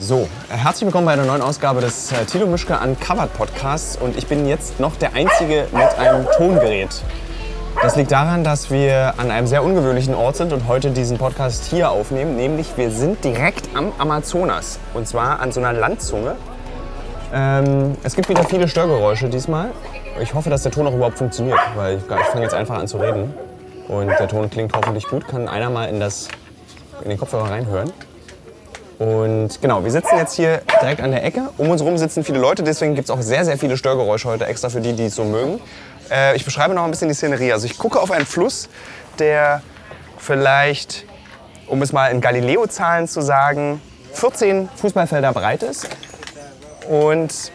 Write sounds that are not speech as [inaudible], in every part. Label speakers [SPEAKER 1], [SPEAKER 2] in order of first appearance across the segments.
[SPEAKER 1] So, herzlich willkommen bei einer neuen Ausgabe des äh, Tilo Mischke Uncovered Podcasts und ich bin jetzt noch der Einzige mit einem Tongerät. Das liegt daran, dass wir an einem sehr ungewöhnlichen Ort sind und heute diesen Podcast hier aufnehmen, nämlich wir sind direkt am Amazonas und zwar an so einer Landzunge. Ähm, es gibt wieder viele Störgeräusche diesmal. Ich hoffe, dass der Ton auch überhaupt funktioniert, weil ich, ich fange jetzt einfach an zu reden und der Ton klingt hoffentlich gut. Kann einer mal in, das, in den Kopfhörer reinhören? Und genau, wir sitzen jetzt hier direkt an der Ecke. Um uns herum sitzen viele Leute, deswegen gibt es auch sehr, sehr viele Störgeräusche heute extra für die, die es so mögen. Äh, ich beschreibe noch ein bisschen die Szenerie. Also ich gucke auf einen Fluss, der vielleicht, um es mal in Galileo-Zahlen zu sagen, 14 Fußballfelder breit ist und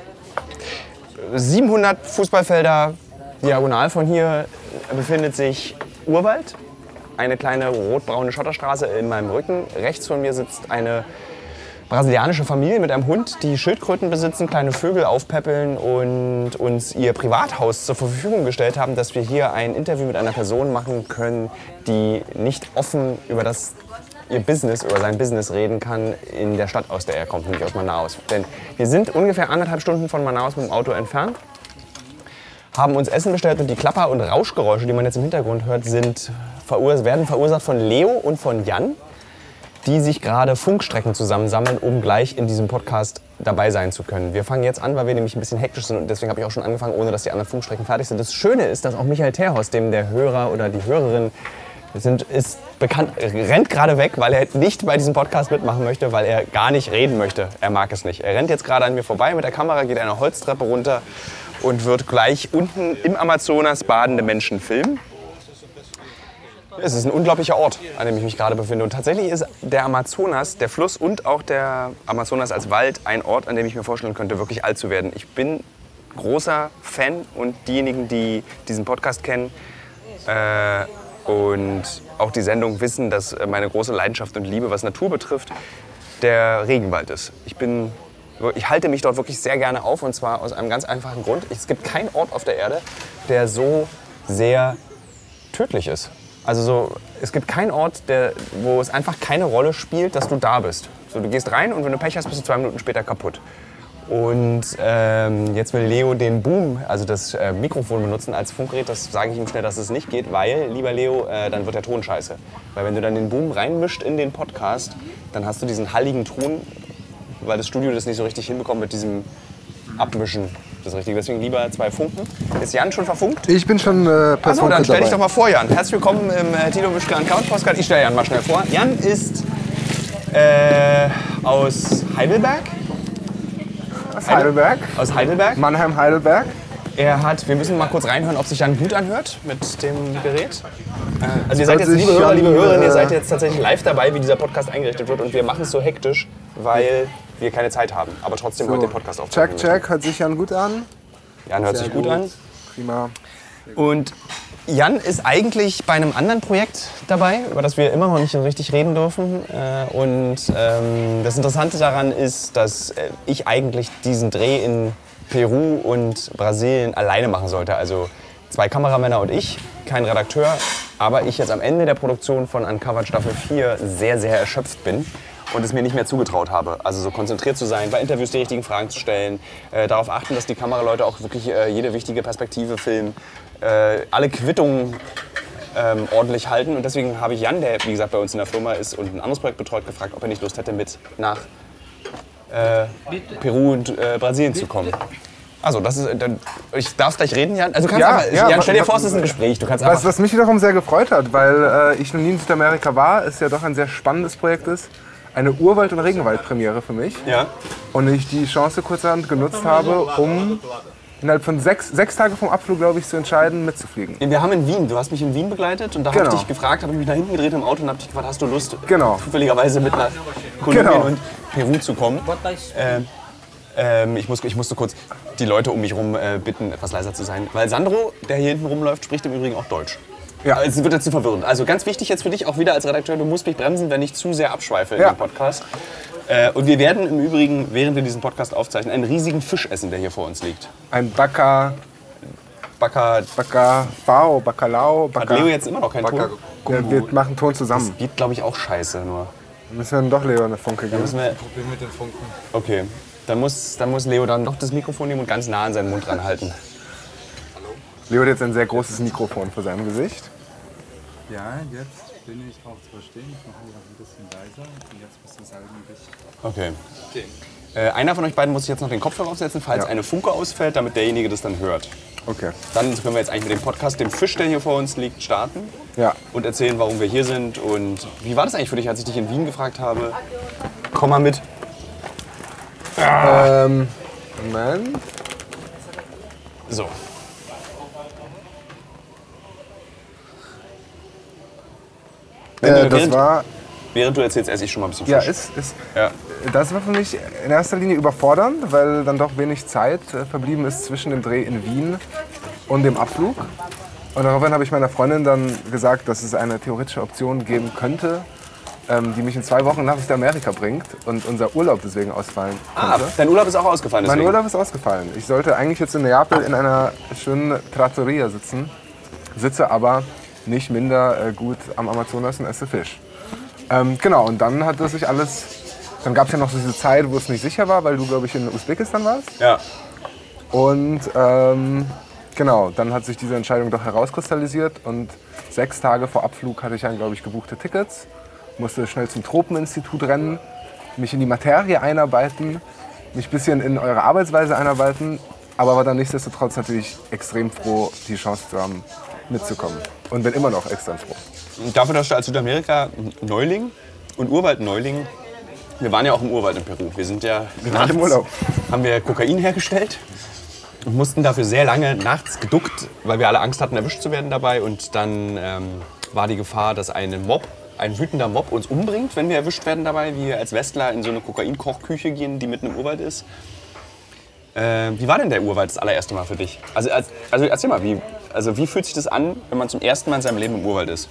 [SPEAKER 1] 700 Fußballfelder diagonal von hier befindet sich Urwald. Eine kleine rotbraune Schotterstraße in meinem Rücken. Rechts von mir sitzt eine brasilianische Familie mit einem Hund, die Schildkröten besitzen, kleine Vögel aufpäppeln und uns ihr Privathaus zur Verfügung gestellt haben, dass wir hier ein Interview mit einer Person machen können, die nicht offen über das ihr Business, über sein Business reden kann in der Stadt, aus der er kommt, nämlich aus Manaus. Denn wir sind ungefähr anderthalb Stunden von Manaus mit dem Auto entfernt, haben uns Essen bestellt und die Klapper- und Rauschgeräusche, die man jetzt im Hintergrund hört, sind, werden verursacht von Leo und von Jan die sich gerade Funkstrecken zusammensammeln, um gleich in diesem Podcast dabei sein zu können. Wir fangen jetzt an, weil wir nämlich ein bisschen hektisch sind und deswegen habe ich auch schon angefangen, ohne dass die anderen Funkstrecken fertig sind. Das Schöne ist, dass auch Michael Terhorst, dem der Hörer oder die Hörerin sind, ist bekannt, rennt gerade weg, weil er nicht bei diesem Podcast mitmachen möchte, weil er gar nicht reden möchte. Er mag es nicht. Er rennt jetzt gerade an mir vorbei mit der Kamera, geht eine Holztreppe runter und wird gleich unten im Amazonas badende Menschen filmen. Es ist ein unglaublicher Ort, an dem ich mich gerade befinde. Und tatsächlich ist der Amazonas, der Fluss und auch der Amazonas als Wald ein Ort, an dem ich mir vorstellen könnte, wirklich alt zu werden. Ich bin großer Fan und diejenigen, die diesen Podcast kennen äh, und auch die Sendung wissen, dass meine große Leidenschaft und Liebe, was Natur betrifft, der Regenwald ist. Ich bin ich halte mich dort wirklich sehr gerne auf und zwar aus einem ganz einfachen Grund. Es gibt keinen Ort auf der Erde, der so sehr tödlich ist. Also so, es gibt keinen Ort, der, wo es einfach keine Rolle spielt, dass du da bist. So, du gehst rein und wenn du Pech hast, bist du zwei Minuten später kaputt. Und ähm, jetzt will Leo den Boom, also das äh, Mikrofon benutzen als Funkgerät. Das sage ich ihm schnell, dass es nicht geht, weil, lieber Leo, äh, dann wird der Ton scheiße. Weil wenn du dann den Boom reinmischt in den Podcast, dann hast du diesen halligen Ton, weil das Studio das nicht so richtig hinbekommt mit diesem Abmischen das Richtige. Deswegen lieber zwei Funken. Ist Jan schon verfunkt?
[SPEAKER 2] Ich bin schon äh, per
[SPEAKER 1] Achso, dann stell dich doch mal vor, Jan. Herzlich willkommen im äh, Tilo Wischke an Couch Postcard. Ich stelle Jan mal schnell vor. Jan ist äh, aus Heidelberg.
[SPEAKER 2] Aus Heidelberg.
[SPEAKER 1] Aus Heidelberg.
[SPEAKER 2] Mannheim, Heidelberg.
[SPEAKER 1] Er hat, wir müssen mal kurz reinhören, ob sich Jan gut anhört mit dem Gerät. Äh, also ihr seid jetzt, liebe Hörer, liebe Hörerinnen, ihr seid jetzt tatsächlich live dabei, wie dieser Podcast eingerichtet wird. Und wir machen es so hektisch, weil wir keine Zeit haben. Aber trotzdem so. heute den Podcast aufnehmen.
[SPEAKER 2] Check, check, hört sich Jan gut an.
[SPEAKER 1] Jan hört Sehr sich gut, gut an.
[SPEAKER 2] Prima.
[SPEAKER 1] Und Jan ist eigentlich bei einem anderen Projekt dabei, über das wir immer noch nicht so richtig reden dürfen. Äh, und ähm, das Interessante daran ist, dass äh, ich eigentlich diesen Dreh in Peru und Brasilien alleine machen sollte. Also zwei Kameramänner und ich, kein Redakteur. Aber ich jetzt am Ende der Produktion von Uncovered Staffel 4 sehr, sehr erschöpft bin und es mir nicht mehr zugetraut habe. Also so konzentriert zu sein, bei Interviews die richtigen Fragen zu stellen, äh, darauf achten, dass die Kameraleute auch wirklich äh, jede wichtige Perspektive filmen, äh, alle Quittungen ähm, ordentlich halten. Und deswegen habe ich Jan, der wie gesagt bei uns in der Firma ist und ein anderes Projekt betreut, gefragt, ob er nicht Lust hätte, mit nach äh, Peru und äh, Brasilien zu kommen. Also, das ist, dann, ich darf gleich reden, Jan. Also, kannst ja, einfach, ja, Jan, stell dir vor, es ist ein Gespräch. Du kannst
[SPEAKER 2] was, was mich wiederum sehr gefreut hat, weil äh, ich noch nie in Südamerika war, ist ja doch ein sehr spannendes Projekt ist eine Urwald- und Regenwald-Premiere für mich.
[SPEAKER 1] Ja.
[SPEAKER 2] Und ich die Chance kurzerhand genutzt habe, um innerhalb von sechs, sechs Tage vom Abflug, glaube ich, zu entscheiden, mitzufliegen.
[SPEAKER 1] Wir haben in Wien, du hast mich in Wien begleitet und da genau. habe ich dich gefragt, habe mich nach hinten gedreht im Auto und habe dich gefragt, hast du Lust,
[SPEAKER 2] genau.
[SPEAKER 1] zufälligerweise mit nach Kolumbien genau. und Peru zu kommen? Ähm, ähm, ich, muss, ich musste kurz die Leute um mich herum äh, bitten, etwas leiser zu sein, weil Sandro, der hier hinten rumläuft, spricht im Übrigen auch Deutsch. Ja. Es wird jetzt zu verwirrend. Also ganz wichtig jetzt für dich auch wieder als Redakteur, du musst mich bremsen, wenn ich zu sehr abschweife ja. in dem Podcast. Äh, und wir werden im Übrigen, während wir diesen Podcast aufzeichnen, einen riesigen Fisch essen, der hier vor uns liegt.
[SPEAKER 2] Ein Bacca...
[SPEAKER 1] Bacca...
[SPEAKER 2] Bacca... Bao, Bacalao...
[SPEAKER 1] Bacca, Hat Leo jetzt immer noch keinen Ton?
[SPEAKER 2] Ja, wir machen Ton zusammen.
[SPEAKER 1] Das geht, glaube ich, auch scheiße nur.
[SPEAKER 2] Müssen wir dann doch Leo eine Funke geben.
[SPEAKER 1] Müssen wir,
[SPEAKER 3] Problem mit den Funken.
[SPEAKER 1] okay, dann muss, dann muss Leo dann doch das Mikrofon nehmen und ganz nah an seinen Mund ranhalten.
[SPEAKER 2] Leo hat jetzt ein sehr großes Mikrofon vor seinem Gesicht.
[SPEAKER 3] Ja, jetzt bin ich auch zu verstehen. Ich mache mich auch ein bisschen leiser. Und jetzt bist du sagen dich.
[SPEAKER 1] Okay.
[SPEAKER 3] Okay.
[SPEAKER 1] Äh, einer von euch beiden muss sich jetzt noch den Kopfhörer aufsetzen, falls
[SPEAKER 2] Ja.
[SPEAKER 1] eine Funke ausfällt, damit derjenige das dann hört.
[SPEAKER 2] Okay.
[SPEAKER 1] Dann können wir jetzt eigentlich mit dem Podcast, dem Fisch, der hier vor uns liegt, starten
[SPEAKER 2] Ja.
[SPEAKER 1] und erzählen, warum wir hier sind. Und wie war das eigentlich für dich, als ich dich in Wien gefragt habe? Komm mal mit.
[SPEAKER 2] Ähm, Moment.
[SPEAKER 1] So.
[SPEAKER 2] Äh, das
[SPEAKER 1] während,
[SPEAKER 2] war,
[SPEAKER 1] während du erzählst, esse ich schon mal ein bisschen
[SPEAKER 2] ja,
[SPEAKER 1] Fisch.
[SPEAKER 2] ist, ist,
[SPEAKER 1] Ja.
[SPEAKER 2] das war für mich in erster Linie überfordernd, weil dann doch wenig Zeit äh, verblieben ist zwischen dem Dreh in Wien und dem Abflug. Und daraufhin habe ich meiner Freundin dann gesagt, dass es eine theoretische Option geben könnte, ähm, die mich in zwei Wochen nach Südamerika bringt und unser Urlaub deswegen ausfallen
[SPEAKER 1] Ah,
[SPEAKER 2] könnte.
[SPEAKER 1] dein Urlaub ist auch ausgefallen.
[SPEAKER 2] Mein
[SPEAKER 1] Deswegen.
[SPEAKER 2] Urlaub ist ausgefallen. Ich sollte eigentlich jetzt in Neapel in einer schönen Trattoria sitzen, sitze aber nicht minder äh, gut am Amazonas und esse Fisch. Ähm, genau, und dann hat das sich alles. Dann gab es ja noch so diese Zeit, wo es nicht sicher war, weil du, glaube ich, in Usbekistan warst.
[SPEAKER 1] Ja.
[SPEAKER 2] Und ähm, genau, dann hat sich diese Entscheidung doch herauskristallisiert. Und sechs Tage vor Abflug hatte ich dann, glaube ich, gebuchte Tickets, musste schnell zum Tropeninstitut rennen, mich in die Materie einarbeiten, mich ein bisschen in eure Arbeitsweise einarbeiten, aber war dann nichtsdestotrotz natürlich extrem froh, die Chance zu haben, mitzukommen. Und bin immer noch extrem froh.
[SPEAKER 1] Dafür, dass du als Südamerika-Neuling und Urwald-Neuling, wir waren ja auch im Urwald in Peru. Wir sind ja wir
[SPEAKER 2] waren im Urlaub.
[SPEAKER 1] haben wir Kokain hergestellt und mussten dafür sehr lange nachts geduckt, weil wir alle Angst hatten, erwischt zu werden dabei. Und dann ähm, war die Gefahr, dass ein Mob, ein wütender Mob uns umbringt, wenn wir erwischt werden dabei, wie wir als Westler in so eine Kokain-Kochküche gehen, die mitten im Urwald ist. Äh, wie war denn der Urwald das allererste Mal für dich? Also, als, also erzähl mal, wie, also wie fühlt sich das an, wenn man zum ersten Mal in seinem Leben im Urwald ist?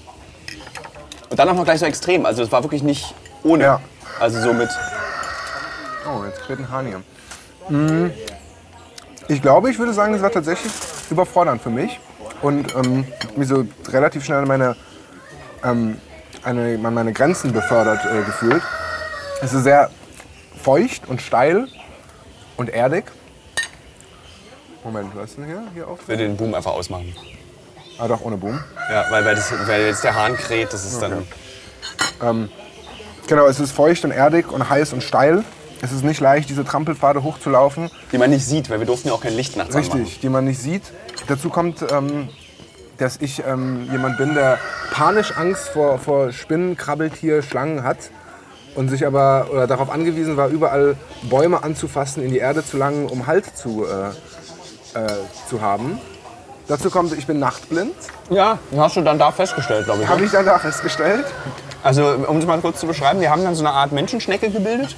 [SPEAKER 1] Und dann auch noch gleich so extrem. Also es war wirklich nicht ohne.
[SPEAKER 2] Ja.
[SPEAKER 1] Also so mit.
[SPEAKER 2] Oh, jetzt kräht ein Hahn hier. Mm, Ich glaube, ich würde sagen, es war tatsächlich überfordernd für mich und ähm, mich so relativ schnell an meine, ähm, eine, an meine Grenzen befördert äh, gefühlt. Es ist sehr feucht und steil und erdig. Moment, was ist denn hier, hier auf?
[SPEAKER 1] Ich will den Boom einfach ausmachen.
[SPEAKER 2] Ah, doch, ohne Boom.
[SPEAKER 1] Ja, weil, weil, das, weil jetzt der Hahn kräht, das ist dann.
[SPEAKER 2] Genau, es ist feucht und erdig und heiß und steil. Es ist nicht leicht, diese Trampelpfade hochzulaufen.
[SPEAKER 1] Die man nicht sieht, weil wir durften ja auch kein Licht nachts.
[SPEAKER 2] Richtig, die man nicht sieht. Dazu kommt, ähm, dass ich ähm, jemand bin, der panisch Angst vor, vor Spinnen, Krabbeltier, Schlangen hat und sich aber oder darauf angewiesen war, überall Bäume anzufassen, in die Erde zu langen, um Halt zu, äh, äh, zu haben. Dazu kommt, ich bin nachtblind,
[SPEAKER 1] Ja, hast du dann da festgestellt, glaube ich.
[SPEAKER 2] habe
[SPEAKER 1] ne?
[SPEAKER 2] ich dann da festgestellt.
[SPEAKER 1] Also, um es mal kurz zu beschreiben, wir haben dann so eine Art Menschenschnecke gebildet.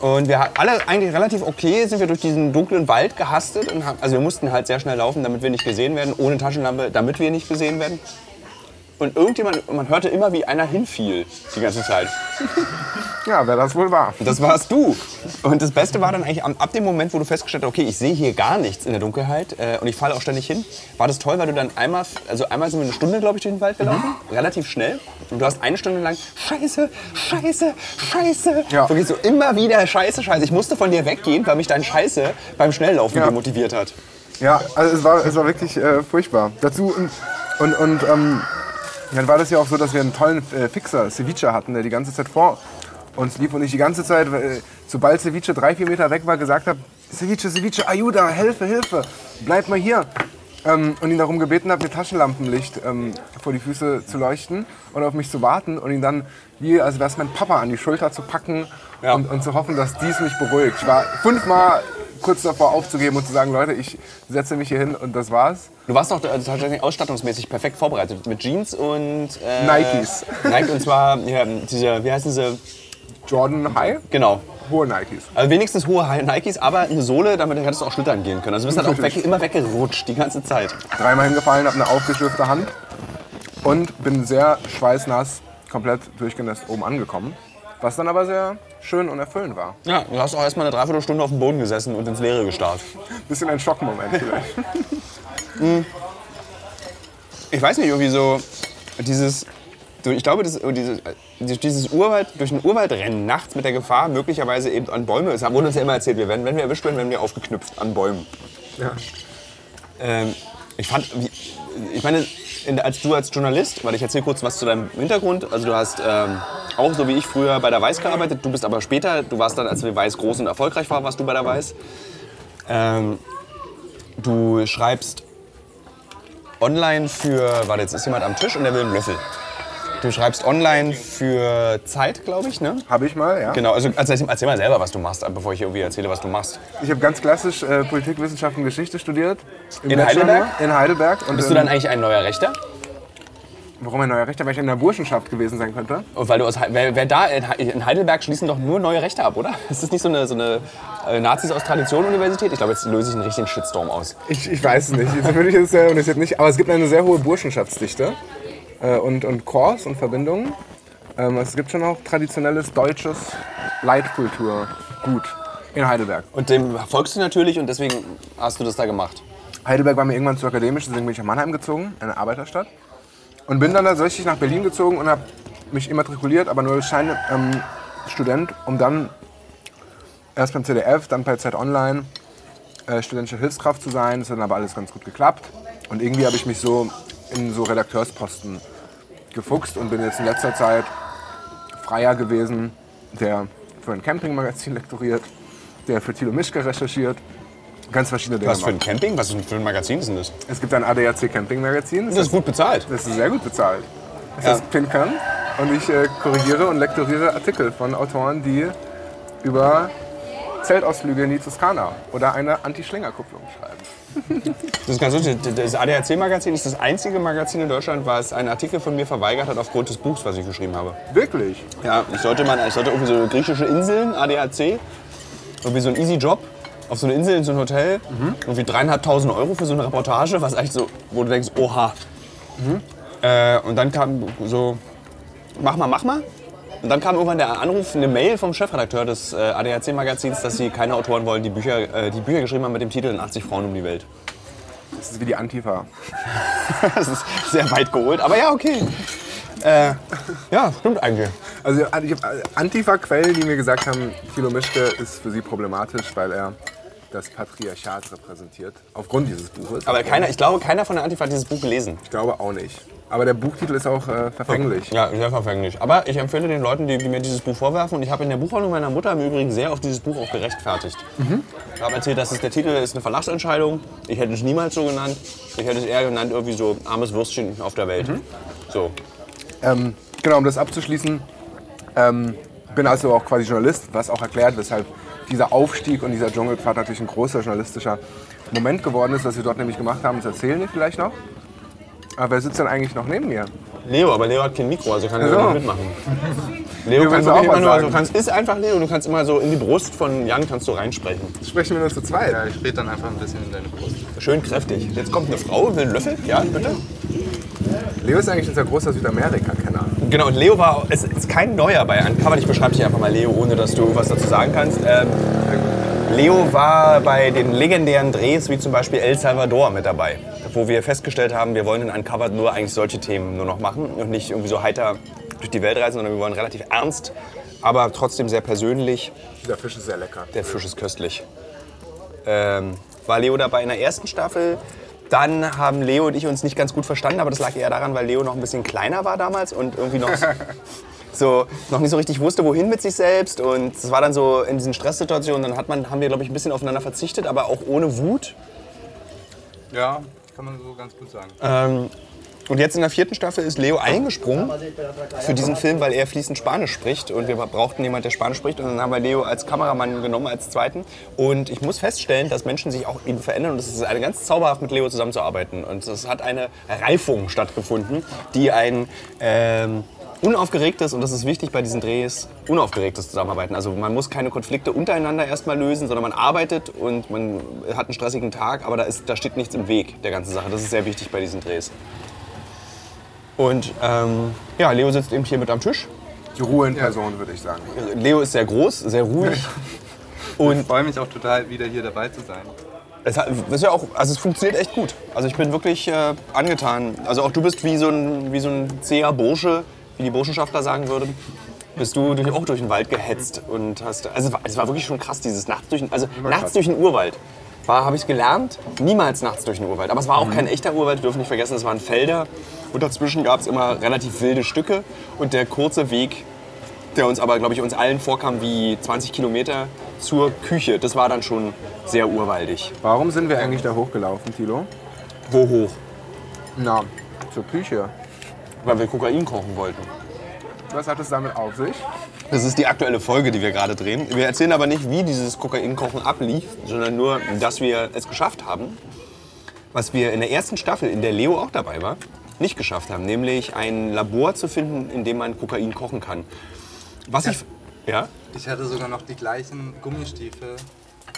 [SPEAKER 1] Und wir alle eigentlich relativ okay sind wir durch diesen dunklen Wald gehastet. Und haben, also wir mussten halt sehr schnell laufen, damit wir nicht gesehen werden, ohne Taschenlampe, damit wir nicht gesehen werden. Und irgendjemand, man hörte immer, wie einer hinfiel die ganze Zeit.
[SPEAKER 2] Ja, wer das wohl war.
[SPEAKER 1] Das warst du. Und das Beste war dann eigentlich ab dem Moment, wo du festgestellt hast, okay, ich sehe hier gar nichts in der Dunkelheit äh, und ich falle auch ständig hin, war das toll, weil du dann einmal, also einmal sind wir eine Stunde, glaube ich, durch den Wald gelaufen, relativ schnell. Und du hast eine Stunde lang Scheiße, Scheiße, Scheiße.
[SPEAKER 2] Ja.
[SPEAKER 1] Wirklich so immer wieder Scheiße, Scheiße. Ich musste von dir weggehen, weil mich dein Scheiße beim Schnelllaufen
[SPEAKER 2] Ja.
[SPEAKER 1] demotiviert hat.
[SPEAKER 2] Ja, also es war, es war wirklich äh, furchtbar. Dazu und, und, und ähm, dann war das ja auch so, dass wir einen tollen äh, Fixer, Ceviche, hatten, der die ganze Zeit vor uns lief und ich die ganze Zeit, äh, sobald Ceviche drei, vier Meter weg war, gesagt habe, Ceviche, Ceviche, Ayuda, Hilfe, Hilfe, bleib mal hier. Ähm, und ihn darum gebeten habe, mir Taschenlampenlicht ähm, vor die Füße zu leuchten und auf mich zu warten und ihn dann, wie als wäre es mein Papa, an die Schulter zu packen
[SPEAKER 1] Ja.
[SPEAKER 2] und, und zu hoffen, dass dies mich beruhigt. Ich war fünfmal kurz davor aufzugeben und zu sagen, Leute, ich setze mich hier hin und das war's.
[SPEAKER 1] Du warst äh, tatsächlich ausstattungsmäßig perfekt vorbereitet mit Jeans und äh,
[SPEAKER 2] Nikes.
[SPEAKER 1] Nike und zwar ja, diese, wie heißen sie?
[SPEAKER 2] Jordan High,
[SPEAKER 1] Genau,
[SPEAKER 2] hohe Nikes.
[SPEAKER 1] Also wenigstens hohe High Nikes, aber eine Sohle, damit hättest du auch schlittern gehen können. Also du bist halt auch weg, immer weggerutscht die ganze Zeit.
[SPEAKER 2] Dreimal hingefallen, habe eine aufgeschürfte Hand und bin sehr schweißnass, komplett durchgenässt oben angekommen. Was dann aber sehr schön und erfüllend war.
[SPEAKER 1] Ja, du hast auch erstmal eine Dreiviertelstunde auf dem Boden gesessen und ins Leere gestarrt.
[SPEAKER 2] Bisschen ein Schockmoment vielleicht. [laughs]
[SPEAKER 1] Ich weiß nicht, irgendwie so dieses, ich glaube, das, dieses, dieses Urwald, durch den Urwald rennen nachts mit der Gefahr, möglicherweise eben an Bäume. Es wurde uns ja immer erzählt, wir werden, wenn wir erwischt werden, werden wir aufgeknüpft an Bäumen.
[SPEAKER 2] Ja.
[SPEAKER 1] Ähm, ich fand, ich meine, in, als du als Journalist, weil ich erzähle kurz was zu deinem Hintergrund. Also du hast ähm, auch so wie ich früher bei der Weiß gearbeitet. Du bist aber später, du warst dann, als die Weiß groß und erfolgreich war, warst du bei der Weiß. Ähm, du schreibst online für, warte, jetzt ist jemand am Tisch und der will einen Löffel. Du schreibst online für Zeit, glaube ich, ne?
[SPEAKER 2] Habe ich mal, ja.
[SPEAKER 1] Genau, also erzähl, erzähl mal selber, was du machst, bevor ich irgendwie erzähle, was du machst.
[SPEAKER 2] Ich habe ganz klassisch äh, Politikwissenschaften und Geschichte studiert.
[SPEAKER 1] In
[SPEAKER 2] Bachelor
[SPEAKER 1] Heidelberg?
[SPEAKER 2] In Heidelberg. Und,
[SPEAKER 1] Bist du dann eigentlich ein neuer Rechter?
[SPEAKER 2] warum ein neuer Rechter? Weil ich in der Burschenschaft gewesen sein könnte.
[SPEAKER 1] Und weil du aus, wer, wer da in Hei- in Heidelberg schließen doch nur neue Rechte ab, oder? [laughs] Ist das nicht so eine, so eine äh, Nazis aus Tradition Universität? Ich glaube, jetzt löse ich einen richtigen Shitstorm aus.
[SPEAKER 2] Ich, ich weiß es nicht. So würde ich es äh, interessiert nicht. Aber es gibt eine sehr hohe Burschenschaftsdichte äh, und, und Chors und Verbindungen. Ähm, es gibt schon auch traditionelles deutsches Leitkulturgut in Heidelberg.
[SPEAKER 1] Und dem folgst du natürlich und deswegen hast du das da gemacht.
[SPEAKER 2] Heidelberg war mir irgendwann zu akademisch, deswegen bin ich nach Mannheim gezogen, eine Arbeiterstadt. Und bin dann tatsächlich nach Berlin gezogen und habe mich immatrikuliert, aber nur als Scheinstudent, ähm, Student, um dann erst beim CDF, dann bei Zeit Online äh, studentische Hilfskraft zu sein. Das hat dann aber alles ganz gut geklappt. Und irgendwie habe ich mich so in so Redakteursposten gefuchst und bin jetzt in letzter Zeit Freier gewesen, der für ein Campingmagazin lektoriert, der für Thilo Mischke recherchiert. Ganz verschiedene Dinge.
[SPEAKER 1] Was für ein
[SPEAKER 2] macht.
[SPEAKER 1] Camping? Was für ein Magazin ist denn das?
[SPEAKER 2] Es gibt ein ADAC Camping Magazin.
[SPEAKER 1] Das ist gut bezahlt.
[SPEAKER 2] Das ist sehr gut bezahlt. Das
[SPEAKER 1] Ja.
[SPEAKER 2] heißt Pinkern. Und ich äh, korrigiere und lektoriere Artikel von Autoren, die über Zeltausflüge in die Toskana oder eine Anti-Schlingerkupplung schreiben.
[SPEAKER 1] Das ist ganz lustig. Das ADAC-Magazin ist das einzige Magazin in Deutschland, was einen Artikel von mir verweigert hat aufgrund des Buchs, was ich geschrieben habe.
[SPEAKER 2] Wirklich?
[SPEAKER 1] Ja, ich sollte, mal, ich sollte irgendwie so griechische Inseln, ADAC, irgendwie so ein easy Job, auf so eine Insel in so ein Hotel, irgendwie dreieinhalbtausend Euro für so eine Reportage, was eigentlich so, wo du denkst, oha. Äh, und dann kam so, mach mal, mach mal. Und dann kam irgendwann der Anruf, eine Mail vom Chefredakteur des äh, ADAC-Magazins, dass sie keine Autoren wollen, die Bücher, äh, die Bücher geschrieben haben mit dem Titel In 80 Frauen um die Welt.
[SPEAKER 2] Das ist wie die Antifa. [laughs]
[SPEAKER 1] Das ist sehr weit geholt, aber ja, okay. Äh, ja, stimmt eigentlich.
[SPEAKER 2] Also ich habe Antifa-Quellen, die mir gesagt haben, Thilo Mischke ist für sie problematisch, weil er das Patriarchat repräsentiert. Aufgrund dieses Buches.
[SPEAKER 1] Aber keiner, ich glaube, keiner von der Antifa hat dieses Buch gelesen.
[SPEAKER 2] ich glaube auch nicht. Aber der Buchtitel ist auch äh, verfänglich.
[SPEAKER 1] Ja, sehr verfänglich. Aber ich empfehle den Leuten, die, die mir dieses Buch vorwerfen, und ich habe in der Buchhandlung meiner Mutter im Übrigen sehr auf dieses Buch auch gerechtfertigt. Ich habe erzählt, dass es der Titel ist eine Verlagsentscheidung. Ich hätte es niemals so genannt. Ich hätte es eher genannt, irgendwie so armes Würstchen auf der Welt. So.
[SPEAKER 2] Ähm, genau, um das abzuschließen, ähm, bin also auch quasi Journalist, was auch erklärt, weshalb dieser Aufstieg und dieser Dschungelpfad natürlich ein großer journalistischer Moment geworden ist, was wir dort nämlich gemacht haben. Das erzählen wir vielleicht noch. Aber wer sitzt denn eigentlich noch neben mir?
[SPEAKER 1] Leo, aber Leo hat kein Mikro, also kann er
[SPEAKER 2] so.
[SPEAKER 1] nicht mitmachen. Leo kann
[SPEAKER 2] willst du auch
[SPEAKER 1] immer nur, also kannst, ist einfach Leo, du kannst immer so in die Brust von Jan kannst du reinsprechen.
[SPEAKER 2] Sprechen wir nur zu zweit.
[SPEAKER 3] Ja, ich rede dann einfach ein bisschen in deine Brust.
[SPEAKER 1] Schön kräftig. Jetzt kommt eine Frau will einen Löffel. Ja, bitte.
[SPEAKER 2] Leo ist eigentlich unser großer Südamerika-Kenner.
[SPEAKER 1] Genau, und Leo war, es ist kein Neuer bei Uncovered. Ich beschreibe dich einfach mal Leo, ohne dass du was dazu sagen kannst. Ähm, Leo war bei den legendären Drehs wie zum Beispiel El Salvador mit dabei, wo wir festgestellt haben, wir wollen in Uncovered nur eigentlich solche Themen nur noch machen und nicht irgendwie so heiter durch die Welt reisen, sondern wir wollen relativ ernst, aber trotzdem sehr persönlich.
[SPEAKER 2] Dieser Fisch ist sehr lecker.
[SPEAKER 1] Der Fisch ist köstlich. Ähm, war Leo dabei in der ersten Staffel. Dann haben Leo und ich uns nicht ganz gut verstanden, aber das lag eher daran, weil Leo noch ein bisschen kleiner war damals und irgendwie noch [laughs] so noch nicht so richtig wusste, wohin mit sich selbst. Und es war dann so in diesen Stresssituationen, dann hat man, haben wir, glaube ich, ein bisschen aufeinander verzichtet, aber auch ohne Wut.
[SPEAKER 3] Ja, kann man so ganz gut sagen.
[SPEAKER 1] Ähm, und jetzt in der vierten Staffel ist Leo eingesprungen für diesen Film, weil er fließend Spanisch spricht. Und wir brauchten jemanden, der Spanisch spricht. Und dann haben wir Leo als Kameramann genommen, als zweiten. Und ich muss feststellen, dass Menschen sich auch eben verändern. Und es ist eine ganz zauberhaft, mit Leo zusammenzuarbeiten. Und es hat eine Reifung stattgefunden, die ein ähm, unaufgeregtes, und das ist wichtig bei diesen Drehs, unaufgeregtes Zusammenarbeiten. Also man muss keine Konflikte untereinander erstmal lösen, sondern man arbeitet und man hat einen stressigen Tag, aber da, ist, da steht nichts im Weg der ganzen Sache. Das ist sehr wichtig bei diesen Drehs. Und ähm, ja, Leo sitzt eben hier mit am Tisch.
[SPEAKER 2] Die Ruhe in Person, würde ich sagen.
[SPEAKER 1] Leo ist sehr groß, sehr ruhig. [laughs]
[SPEAKER 3] Ich
[SPEAKER 1] Und
[SPEAKER 3] freue mich auch total, wieder hier dabei zu sein.
[SPEAKER 1] es, hat, ist ja auch, also es funktioniert echt gut. Also ich bin wirklich äh, angetan. Also auch du bist wie so ein, wie so ein zäher Bursche, wie die Burschenschaftler sagen würden, bist du durch, auch durch den Wald gehetzt und hast. Also es war, es war wirklich schon krass, dieses nachts durch, den- also nachts
[SPEAKER 2] krass.
[SPEAKER 1] durch den Urwald. War, habe ich gelernt, niemals nachts durch den Urwald. Aber es war auch kein echter Urwald, wir dürfen nicht vergessen, es waren Felder. Und dazwischen gab es immer relativ wilde Stücke. Und der kurze Weg, der uns aber, glaube ich, uns allen vorkam wie 20 Kilometer zur Küche, das war dann schon sehr urwaldig.
[SPEAKER 2] Warum sind wir eigentlich da hochgelaufen, Tilo?
[SPEAKER 1] Wo hoch?
[SPEAKER 2] Na, zur Küche.
[SPEAKER 1] Weil wir Kokain kochen wollten.
[SPEAKER 2] Was hat es damit auf sich?
[SPEAKER 1] Das ist die aktuelle Folge, die wir gerade drehen. Wir erzählen aber nicht, wie dieses Kokainkochen ablief, sondern nur, dass wir es geschafft haben, was wir in der ersten Staffel, in der Leo auch dabei war, nicht geschafft haben, nämlich ein Labor zu finden, in dem man Kokain kochen kann. Was ich... Ja?
[SPEAKER 3] Ich hatte sogar noch die gleichen Gummistiefel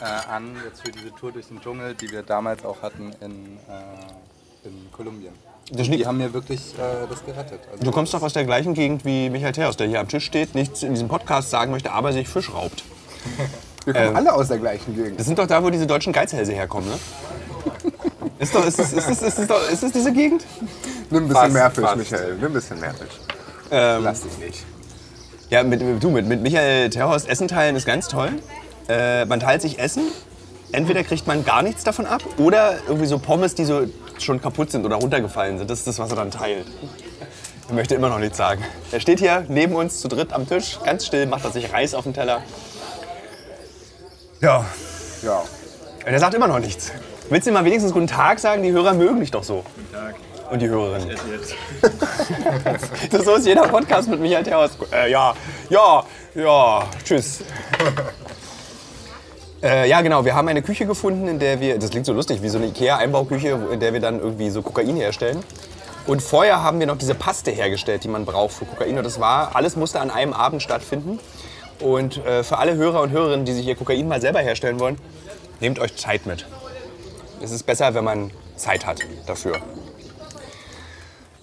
[SPEAKER 3] äh, an, jetzt für diese Tour durch den Dschungel, die wir damals auch hatten in, äh, in Kolumbien. Die haben mir wirklich äh, das gerettet. Also
[SPEAKER 1] Du kommst doch aus der gleichen Gegend wie Michael Theos, der hier am Tisch steht, nichts in diesem Podcast sagen möchte, aber sich Fisch raubt. [laughs]
[SPEAKER 2] Wir kommen
[SPEAKER 1] Ähm.
[SPEAKER 2] alle aus der gleichen Gegend.
[SPEAKER 1] Das sind doch da, wo diese deutschen Geizhälse herkommen, ne? [laughs] Ist, doch, ist, das, ist, das, ist, das doch, ist das diese Gegend?
[SPEAKER 2] Nimm ein bisschen
[SPEAKER 3] Fast,
[SPEAKER 2] mehr Fisch,
[SPEAKER 3] fast.
[SPEAKER 2] Michael. Nimm ein bisschen mehr Fisch.
[SPEAKER 1] Ähm,
[SPEAKER 2] Lass dich nicht.
[SPEAKER 1] Ja, mit, du, mit, mit Michael Terhorst Essen teilen ist ganz toll. Äh, man teilt sich Essen. Entweder kriegt man gar nichts davon ab oder irgendwie so Pommes, die so schon kaputt sind oder runtergefallen sind. Das ist das, was er dann teilt. Er möchte immer noch nichts sagen. Er steht hier neben uns zu dritt am Tisch, ganz still, macht er sich Reis auf den Teller. Ja,
[SPEAKER 2] Ja.
[SPEAKER 1] und er sagt immer noch nichts. Willst du ihm mal wenigstens guten Tag sagen? Die Hörer mögen dich doch so. Guten Tag. Und die Hörerinnen. das [laughs] so ist jeder Podcast mit Michael Terhorst. Äh, ja, ja, ja, tschüss. [laughs] Äh, ja, genau. Wir haben eine Küche gefunden, in der wir, das klingt so lustig, wie so eine Ikea-Einbauküche, in der wir dann irgendwie so Kokain herstellen. Und vorher haben wir noch diese Paste hergestellt, die man braucht für Kokain. Und das war, alles musste an einem Abend stattfinden. Und äh, für alle Hörer und Hörerinnen, die sich hier Kokain mal selber herstellen wollen, nehmt euch Zeit mit. Es ist besser, wenn man Zeit hat dafür.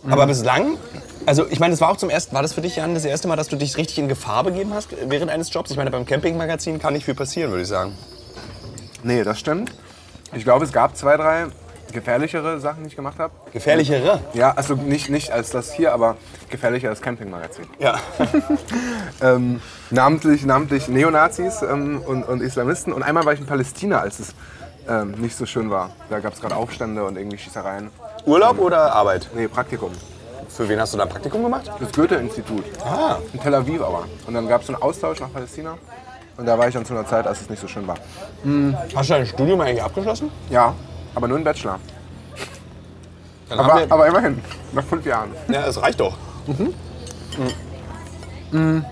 [SPEAKER 1] Aber bislang, also ich meine, das war auch zum ersten, war das für dich, Jan, das erste Mal, dass du dich richtig in Gefahr begeben hast während eines Jobs? Ich meine, beim Campingmagazin kann nicht viel passieren, würde ich sagen.
[SPEAKER 2] Nee, das stimmt. Ich glaube, es gab zwei, drei gefährlichere Sachen, die ich gemacht habe.
[SPEAKER 1] Gefährlichere?
[SPEAKER 2] Ja, also nicht, nicht als das hier, aber gefährlicher als Campingmagazin.
[SPEAKER 1] Ja. [laughs]
[SPEAKER 2] Ähm, namentlich, namentlich Neonazis ähm, und, und Islamisten. Und einmal war ich in Palästina, als es ähm, nicht so schön war. Da gab es gerade Aufstände und irgendwie Schießereien.
[SPEAKER 1] Urlaub oder Arbeit?
[SPEAKER 2] Nee, Praktikum.
[SPEAKER 1] Für wen hast du da ein Praktikum gemacht?
[SPEAKER 2] Das Goethe-Institut.
[SPEAKER 1] Ah.
[SPEAKER 2] In Tel Aviv aber. Und dann gab es so einen Austausch nach Palästina. Und da war ich dann zu einer Zeit, als es nicht so schön war.
[SPEAKER 1] Hast du dein Studium eigentlich abgeschlossen?
[SPEAKER 2] Ja, aber nur ein Bachelor.
[SPEAKER 1] Dann
[SPEAKER 2] Aber,
[SPEAKER 1] wir,
[SPEAKER 2] aber immerhin, nach fünf Jahren.
[SPEAKER 1] ja, es reicht doch. Mhm.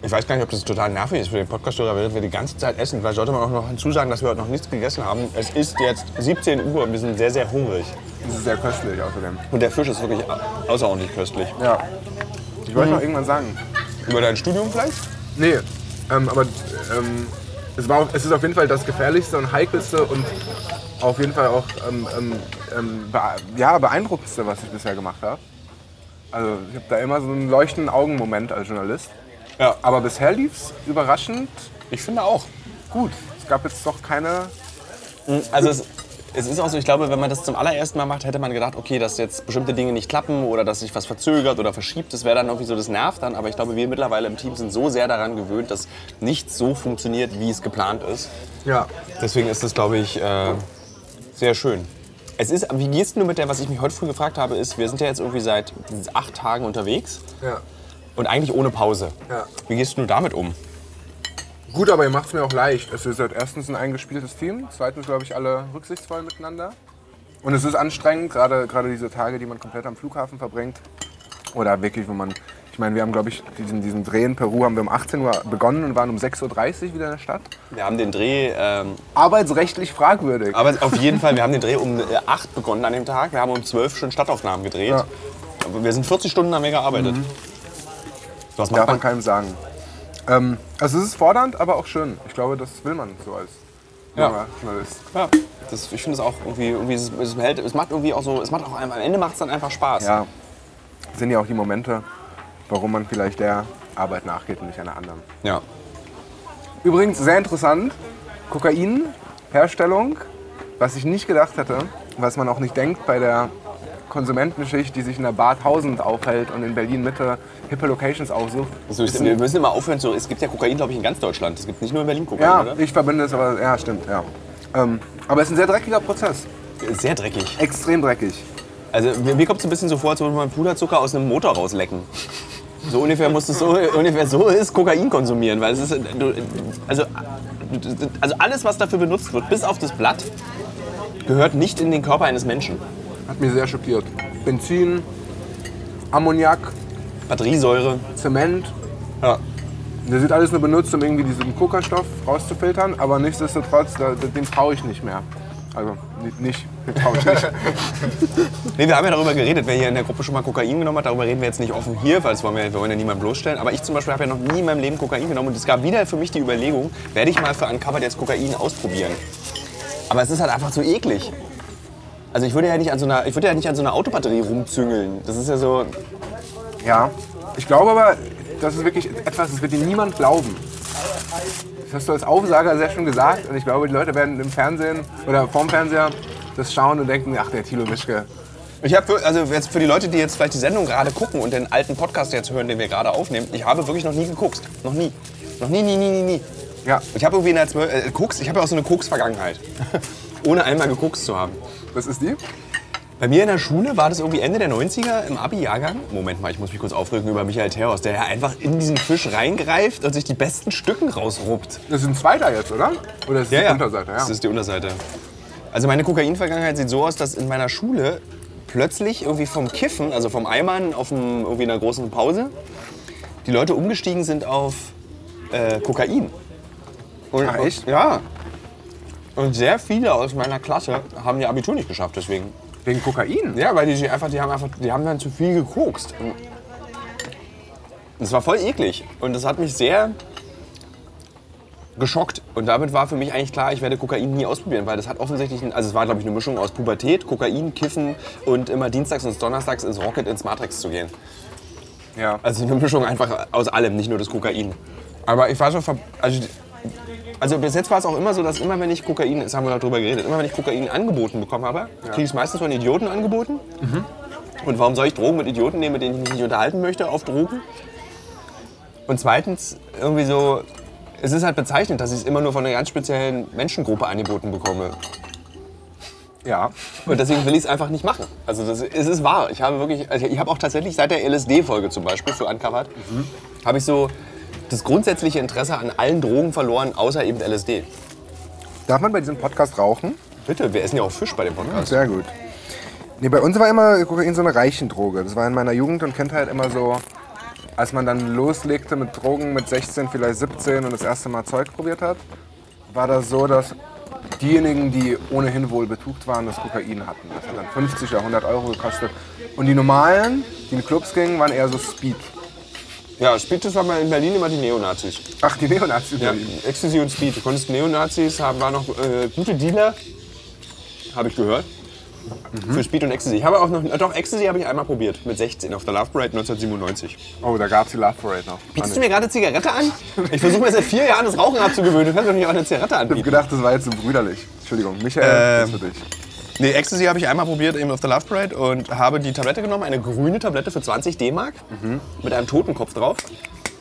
[SPEAKER 1] Ich weiß gar nicht, ob das total nervig ist für den Podcast-Hörer, während wir die ganze Zeit essen. Vielleicht sollte man auch noch hinzusagen, dass wir heute noch nichts gegessen haben. Es ist jetzt 17 Uhr und wir sind sehr, sehr hungrig.
[SPEAKER 2] Das ist sehr köstlich außerdem.
[SPEAKER 1] Und der Fisch ist wirklich au- außerordentlich köstlich.
[SPEAKER 2] Ja. Ich wollte noch irgendwann sagen.
[SPEAKER 1] Über dein Studium vielleicht?
[SPEAKER 2] Nee, ähm, aber ähm, es, war, es ist auf jeden Fall das gefährlichste und heikelste und auf jeden Fall auch ähm, ähm, ähm, bea- ja, beeindruckendste, was ich bisher gemacht habe. Also ich habe da immer so einen leuchtenden Augenmoment als Journalist.
[SPEAKER 1] Ja.
[SPEAKER 2] Aber bisher lief es überraschend
[SPEAKER 1] Ich finde auch.
[SPEAKER 2] gut. Es gab jetzt doch keine...
[SPEAKER 1] Also es, es ist auch so, ich glaube, wenn man das zum allerersten Mal macht, hätte man gedacht, okay, dass jetzt bestimmte Dinge nicht klappen oder dass sich was verzögert oder verschiebt. Das wäre dann irgendwie so, das nervt dann. Aber ich glaube, wir mittlerweile im Team sind so sehr daran gewöhnt, dass nichts so funktioniert, wie es geplant ist.
[SPEAKER 2] Ja.
[SPEAKER 1] Deswegen ist das, glaube ich, äh, sehr schön. Es ist, wie gehst du mit der, was ich mich heute früh gefragt habe, ist, wir sind ja jetzt irgendwie seit acht Tagen unterwegs
[SPEAKER 2] ja.
[SPEAKER 1] Und eigentlich ohne Pause.
[SPEAKER 2] Ja.
[SPEAKER 1] Wie gehst du damit um?
[SPEAKER 2] Gut, aber ihr macht es mir auch leicht. Es ist halt erstens ein eingespieltes Team, zweitens glaube ich alle rücksichtsvoll miteinander. Und es ist anstrengend, gerade gerade diese Tage, die man komplett am Flughafen verbringt. Oder wirklich, wo man. Ich meine, wir haben, glaube ich, diesen, diesen Dreh in Peru haben wir um 18 Uhr begonnen und waren um 6.30 Uhr wieder in der Stadt.
[SPEAKER 1] Wir haben den Dreh ähm,
[SPEAKER 2] Arbeitsrechtlich fragwürdig.
[SPEAKER 1] Aber auf jeden Fall, wir haben den Dreh um äh, 8 begonnen an dem Tag. Wir haben um 12 schon Stadtaufnahmen gedreht.
[SPEAKER 2] Ja.
[SPEAKER 1] Aber Wir sind 40 Stunden haben wir gearbeitet. Was macht
[SPEAKER 2] Darf man keinem sagen. Ähm, also es ist fordernd, aber auch schön. Ich glaube, das will man so als
[SPEAKER 1] Ja.
[SPEAKER 2] Journalist.
[SPEAKER 1] Ja, das, ich finde es auch irgendwie, irgendwie es, es, hält, es macht irgendwie auch so, es macht auch am Ende macht es dann einfach Spaß.
[SPEAKER 2] Ja, sind ja auch die Momente, warum man vielleicht der Arbeit nachgeht und nicht einer anderen.
[SPEAKER 1] ja.
[SPEAKER 2] Übrigens sehr interessant, Kokainherstellung, was ich nicht gedacht hätte, was man auch nicht denkt bei der Konsumentenschicht, die sich in der Bar 1000 aufhält und in Berlin Mitte hippe Locations aufsucht.
[SPEAKER 1] So, ist, wir müssen immer aufhören. So, es gibt ja Kokain, glaube ich, in ganz Deutschland. Es gibt nicht nur in Berlin Kokain,
[SPEAKER 2] Ja,
[SPEAKER 1] oder?
[SPEAKER 2] ich verbinde es, aber ja, stimmt, ja. Ähm, aber es ist ein sehr dreckiger Prozess.
[SPEAKER 1] Sehr dreckig.
[SPEAKER 2] Extrem dreckig.
[SPEAKER 1] Also mir, mir kommt es ein bisschen so vor, als würde man Puderzucker aus einem Motor rauslecken. So ungefähr muss es so, [laughs] ungefähr so ist Kokain konsumieren, weil es ist, also, also alles, was dafür benutzt wird, bis auf das Blatt, gehört nicht in den Körper eines Menschen.
[SPEAKER 2] Hat mich sehr schockiert. Benzin, Ammoniak,
[SPEAKER 1] Batteriesäure.
[SPEAKER 2] Zement.
[SPEAKER 1] Ja.
[SPEAKER 2] Das wird alles nur benutzt, um irgendwie diesen Kokerstoff rauszufiltern, aber nichtsdestotrotz, da, dem traue ich nicht mehr. Also ni- nicht, traue ich nicht. [laughs]
[SPEAKER 1] Nee, wir haben ja darüber geredet, wer hier in der Gruppe schon mal Kokain genommen hat. Darüber reden wir jetzt nicht offen hier, weil das wollen wir, wir wollen ja niemanden bloßstellen. Aber ich zum Beispiel habe ja noch nie in meinem Leben Kokain genommen. Und es gab wieder für mich die Überlegung, werde ich mal für Uncovered jetzt Kokain ausprobieren. Aber es ist halt einfach zu eklig. Also ich würde ja nicht an so einer, ich würde ja nicht an so einer Autobatterie rumzüngeln. Das ist ja so,
[SPEAKER 2] Ja, ich glaube aber, das ist wirklich etwas, das wird dir niemand glauben. Das hast du als Aufsager sehr schön gesagt und ich glaube, die Leute werden im Fernsehen oder vorm Fernseher das schauen und denken, ach, der Thilo Mischke.
[SPEAKER 1] Ich habe also jetzt für die Leute, die jetzt vielleicht die Sendung gerade gucken und den alten Podcast jetzt hören, den wir gerade aufnehmen, ich habe wirklich noch nie geguckt, noch nie, noch nie, nie, nie, nie, nie.
[SPEAKER 2] Ja,
[SPEAKER 1] Ich habe irgendwie in der Zwölf, äh, Koks, ich habe ja auch so eine Koks-Vergangenheit, [laughs] ohne einmal gekokst zu haben.
[SPEAKER 2] was ist die?
[SPEAKER 1] Bei mir in der Schule war das irgendwie Ende der 90er im Abi-Jahrgang. Moment mal, ich muss mich kurz aufregen über Michael Theos, der ja einfach in diesen Fisch reingreift und sich die besten Stücken rausruppt.
[SPEAKER 2] Das ist ein zweiter jetzt, oder? Oder ist das die Unterseite? Ja.
[SPEAKER 1] Das ist die Unterseite. Also meine Kokain-Vergangenheit sieht so aus, dass in meiner Schule plötzlich irgendwie vom Kiffen, also vom Eimern auf dem, irgendwie in einer großen Pause, die Leute umgestiegen sind auf äh, Kokain. Und,
[SPEAKER 2] Ach, echt?
[SPEAKER 1] Ja. Und sehr viele aus meiner Klasse haben ihr Abitur nicht geschafft deswegen.
[SPEAKER 2] Wegen Kokain?
[SPEAKER 1] Ja, weil die sich einfach, die haben einfach, die haben dann zu viel gekokst. Und Das war voll eklig und das hat mich sehr geschockt. Und damit war für mich eigentlich klar, ich werde Kokain nie ausprobieren, weil das hat offensichtlich, also es war glaube ich eine Mischung aus Pubertät, Kokain, Kiffen und immer dienstags und donnerstags ins Rocket ins Matrix zu gehen.
[SPEAKER 2] Ja.
[SPEAKER 1] Also eine Mischung einfach aus allem, nicht nur das Kokain. Aber ich war so, ver also, also bis jetzt war es auch immer so, dass immer wenn ich Kokain, das haben wir darüber geredet, immer wenn ich Kokain angeboten bekommen habe, kriege ich es meistens von Idioten angeboten. Und warum soll ich Drogen mit Idioten nehmen, mit denen ich mich nicht unterhalten möchte auf Drogen? Und zweitens irgendwie so, es ist halt bezeichnend, dass ich es immer nur von einer ganz speziellen Menschengruppe angeboten bekomme.
[SPEAKER 2] Ja.
[SPEAKER 1] Und deswegen will ich es einfach nicht machen. Also das, es ist wahr. Ich habe wirklich, also ich habe auch tatsächlich seit der LSD-Folge zum Beispiel für Uncovered, habe ich so das grundsätzliche Interesse an allen Drogen verloren, außer eben LSD.
[SPEAKER 2] Darf man bei diesem Podcast rauchen?
[SPEAKER 1] Bitte, wir essen ja auch Fisch bei dem Podcast.
[SPEAKER 2] Sehr gut. Nee, bei uns war immer Kokain so eine Reichendroge. Das war in meiner Jugend und Kindheit immer so, als man dann loslegte mit Drogen mit 16, vielleicht 17 und das erste Mal Zeug probiert hat, war das so, dass diejenigen, die ohnehin wohl betucht waren, das Kokain hatten. Das hat dann 50 oder 100 Euro gekostet. Und die normalen, die in Clubs gingen, waren eher so Speed.
[SPEAKER 1] Ja, das waren in Berlin immer die Neonazis.
[SPEAKER 2] Ach, die Neonazis.
[SPEAKER 1] Ja,
[SPEAKER 2] Berlin.
[SPEAKER 1] Ecstasy und Speed. Du konntest Neonazis, haben, waren noch äh, gute Dealer, habe ich gehört. Für Speed und Ecstasy. Ich habe auch noch, äh, doch, Ecstasy habe ich einmal probiert, mit 16 auf der Love Parade 1997.
[SPEAKER 2] Oh, da gab es die Love Parade noch.
[SPEAKER 1] Bietest du mir gerade Zigarette an? [laughs] Ich versuche mir seit vier Jahren das Rauchen abzugewöhnen. Du kannst doch nicht auch eine Zigarette
[SPEAKER 2] Ich habe
[SPEAKER 1] anbieten.
[SPEAKER 2] gedacht, das war jetzt so brüderlich. Entschuldigung, Michael, das
[SPEAKER 1] Ähm,
[SPEAKER 2] ist für dich.
[SPEAKER 1] Nee, Ecstasy habe ich einmal probiert eben auf der Love Parade und habe die Tablette genommen, eine grüne Tablette für 20 D-Mark mit einem Totenkopf drauf.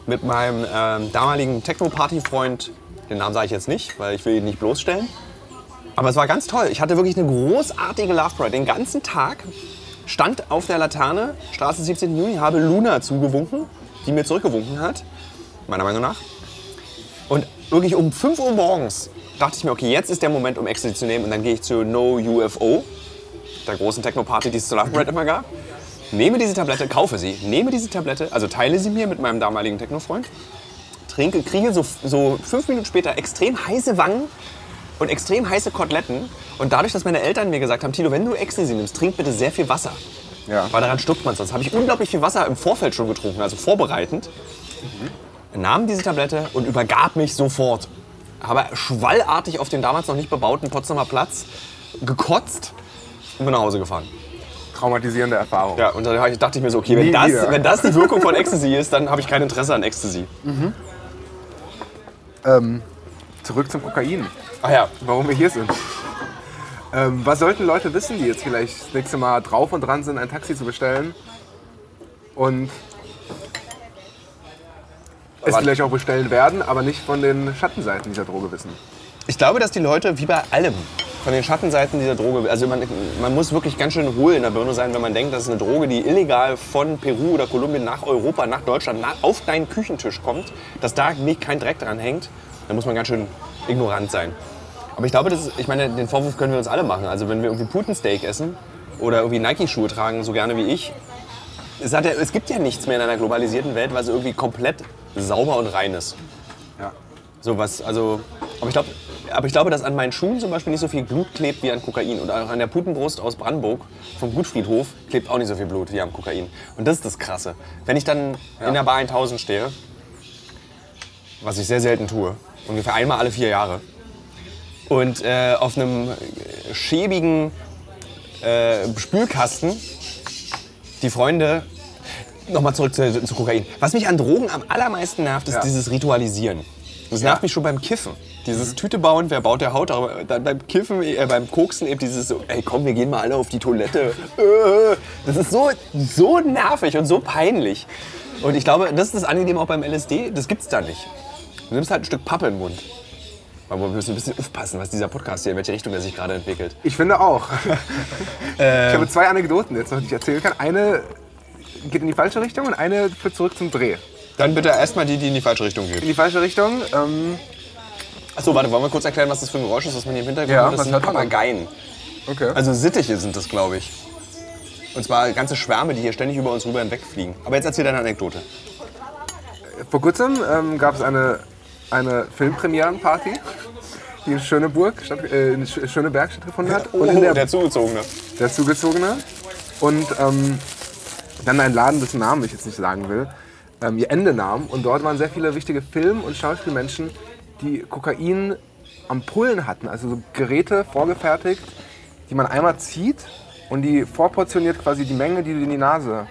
[SPEAKER 1] Mit meinem ähm, damaligen Techno-Party-Freund, den Namen sage ich jetzt nicht, weil ich will ihn nicht bloßstellen. Aber es war ganz toll. Ich hatte wirklich eine großartige Love Parade. Den ganzen Tag stand auf der Laterne, Straße 17. Juni, habe Luna zugewunken, die mir zurückgewunken hat, meiner Meinung nach. Und wirklich um 5 Uhr morgens dachte ich mir, okay, jetzt ist der Moment, um Ecstasy zu nehmen. Und dann gehe ich zu No UFO, der großen Techno-Party, die es zur Love Parade immer gab. Nehme diese Tablette, kaufe sie, nehme diese Tablette, also teile sie mir mit meinem damaligen Techno-Freund, trinke, kriege so, so fünf Minuten später extrem heiße Wangen und extrem heiße Koteletten. Und dadurch, dass meine Eltern mir gesagt haben, Tilo, wenn du Ecstasy nimmst, trink bitte sehr viel Wasser.
[SPEAKER 2] Ja.
[SPEAKER 1] Weil daran stirbt man sonst. Habe ich unglaublich viel Wasser im Vorfeld schon getrunken, also vorbereitend. Nahm diese Tablette und übergab mich sofort. Habe schwallartig auf den damals noch nicht bebauten Potsdamer Platz gekotzt und bin nach Hause gefahren.
[SPEAKER 2] Traumatisierende Erfahrung.
[SPEAKER 1] Ja, und dann dachte ich mir so, okay, wenn das, wenn das die Wirkung von Ecstasy ist, dann habe ich kein Interesse an Ecstasy.
[SPEAKER 2] Ähm, zurück zum Kokain.
[SPEAKER 1] Ach ja,
[SPEAKER 2] Warum wir hier sind. Ähm, was sollten Leute wissen, die jetzt vielleicht das nächste Mal drauf und dran sind, ein Taxi zu bestellen und es
[SPEAKER 1] Aber-
[SPEAKER 2] vielleicht auch bestellen werden, aber nicht von den Schattenseiten dieser Droge wissen?
[SPEAKER 1] Ich glaube, dass die Leute, wie bei allem, von den Schattenseiten dieser Droge, also man, man muss wirklich ganz schön hohl in der Birne sein, wenn man denkt, dass eine Droge, die illegal von Peru oder Kolumbien nach Europa, nach Deutschland, nach, auf deinen Küchentisch kommt, dass da nicht kein Dreck dran hängt, dann muss man ganz schön ignorant sein. Aber ich glaube, das ist, ich meine, den Vorwurf können wir uns alle machen. Also wenn wir irgendwie Putensteak essen oder irgendwie Nike-Schuhe tragen, so gerne wie ich, es, ja, es gibt ja nichts mehr in einer globalisierten Welt, was irgendwie komplett sauber und rein ist.
[SPEAKER 2] Ja.
[SPEAKER 1] So was, also, aber ich, glaub, aber ich glaube, dass an meinen Schuhen zum Beispiel nicht so viel Blut klebt wie an Kokain. Und auch an der Putenbrust aus Brandenburg vom Gutfriedhof klebt auch nicht so viel Blut wie am Kokain. Und das ist das Krasse. Wenn ich dann in der Bar 1000 stehe, was ich sehr selten tue, ungefähr einmal alle vier Jahre, und äh, auf einem äh, schäbigen äh, Spülkasten die Freunde Nochmal zurück zu, zu Kokain. Was mich an Drogen am allermeisten nervt, ist
[SPEAKER 2] Ja.
[SPEAKER 1] dieses Ritualisieren. Das nervt mich schon beim Kiffen. Dieses Tüte bauen, wer baut der Haut, aber dann beim Kiffen, äh, beim Koksen eben dieses so, ey komm, wir gehen mal alle auf die Toilette. Äh, Das ist so, so nervig und so peinlich. Und ich glaube, das ist das Angenehme auch beim LSD, das gibt's da nicht. Du nimmst halt ein Stück Pappe in den Mund. Aber wir müssen ein bisschen aufpassen, was dieser Podcast hier, in welche Richtung er sich gerade entwickelt.
[SPEAKER 2] Ich finde auch. [laughs] Ich habe zwei Anekdoten jetzt noch, die ich erzählen kann. Eine geht in die falsche Richtung und eine führt zurück zum Dreh.
[SPEAKER 1] Dann bitte erstmal die, die in die falsche Richtung geht.
[SPEAKER 2] In die falsche Richtung. Ähm,
[SPEAKER 1] Achso, warte, wollen wir kurz erklären, was das für ein Geräusch ist, was man hier im Hintergrund
[SPEAKER 2] Ja,
[SPEAKER 1] hört? Das sind? Papageien.
[SPEAKER 2] okay.
[SPEAKER 1] Also Sittiche sind das, glaube ich. Und zwar ganze Schwärme, die hier ständig über uns rüber hinwegfliegen. Aber jetzt erzähl deine Anekdote.
[SPEAKER 2] Vor kurzem ähm, gab es eine, eine Filmpremierenparty, die in Schöneburg, statt, äh, in Sch- Schöneberg stattgefunden hat. Und in der,
[SPEAKER 1] Oh, der Zugezogene.
[SPEAKER 2] der Zugezogene. Und ähm, dann ein Laden, dessen Namen ich jetzt nicht sagen will, ähm, ihr Ende nahm. Und dort waren sehr viele wichtige Film- und Schauspielmenschen, die Kokain am Pullen hatten. Also so Geräte vorgefertigt, die man einmal zieht und die vorportioniert quasi die Menge, die du in die Nase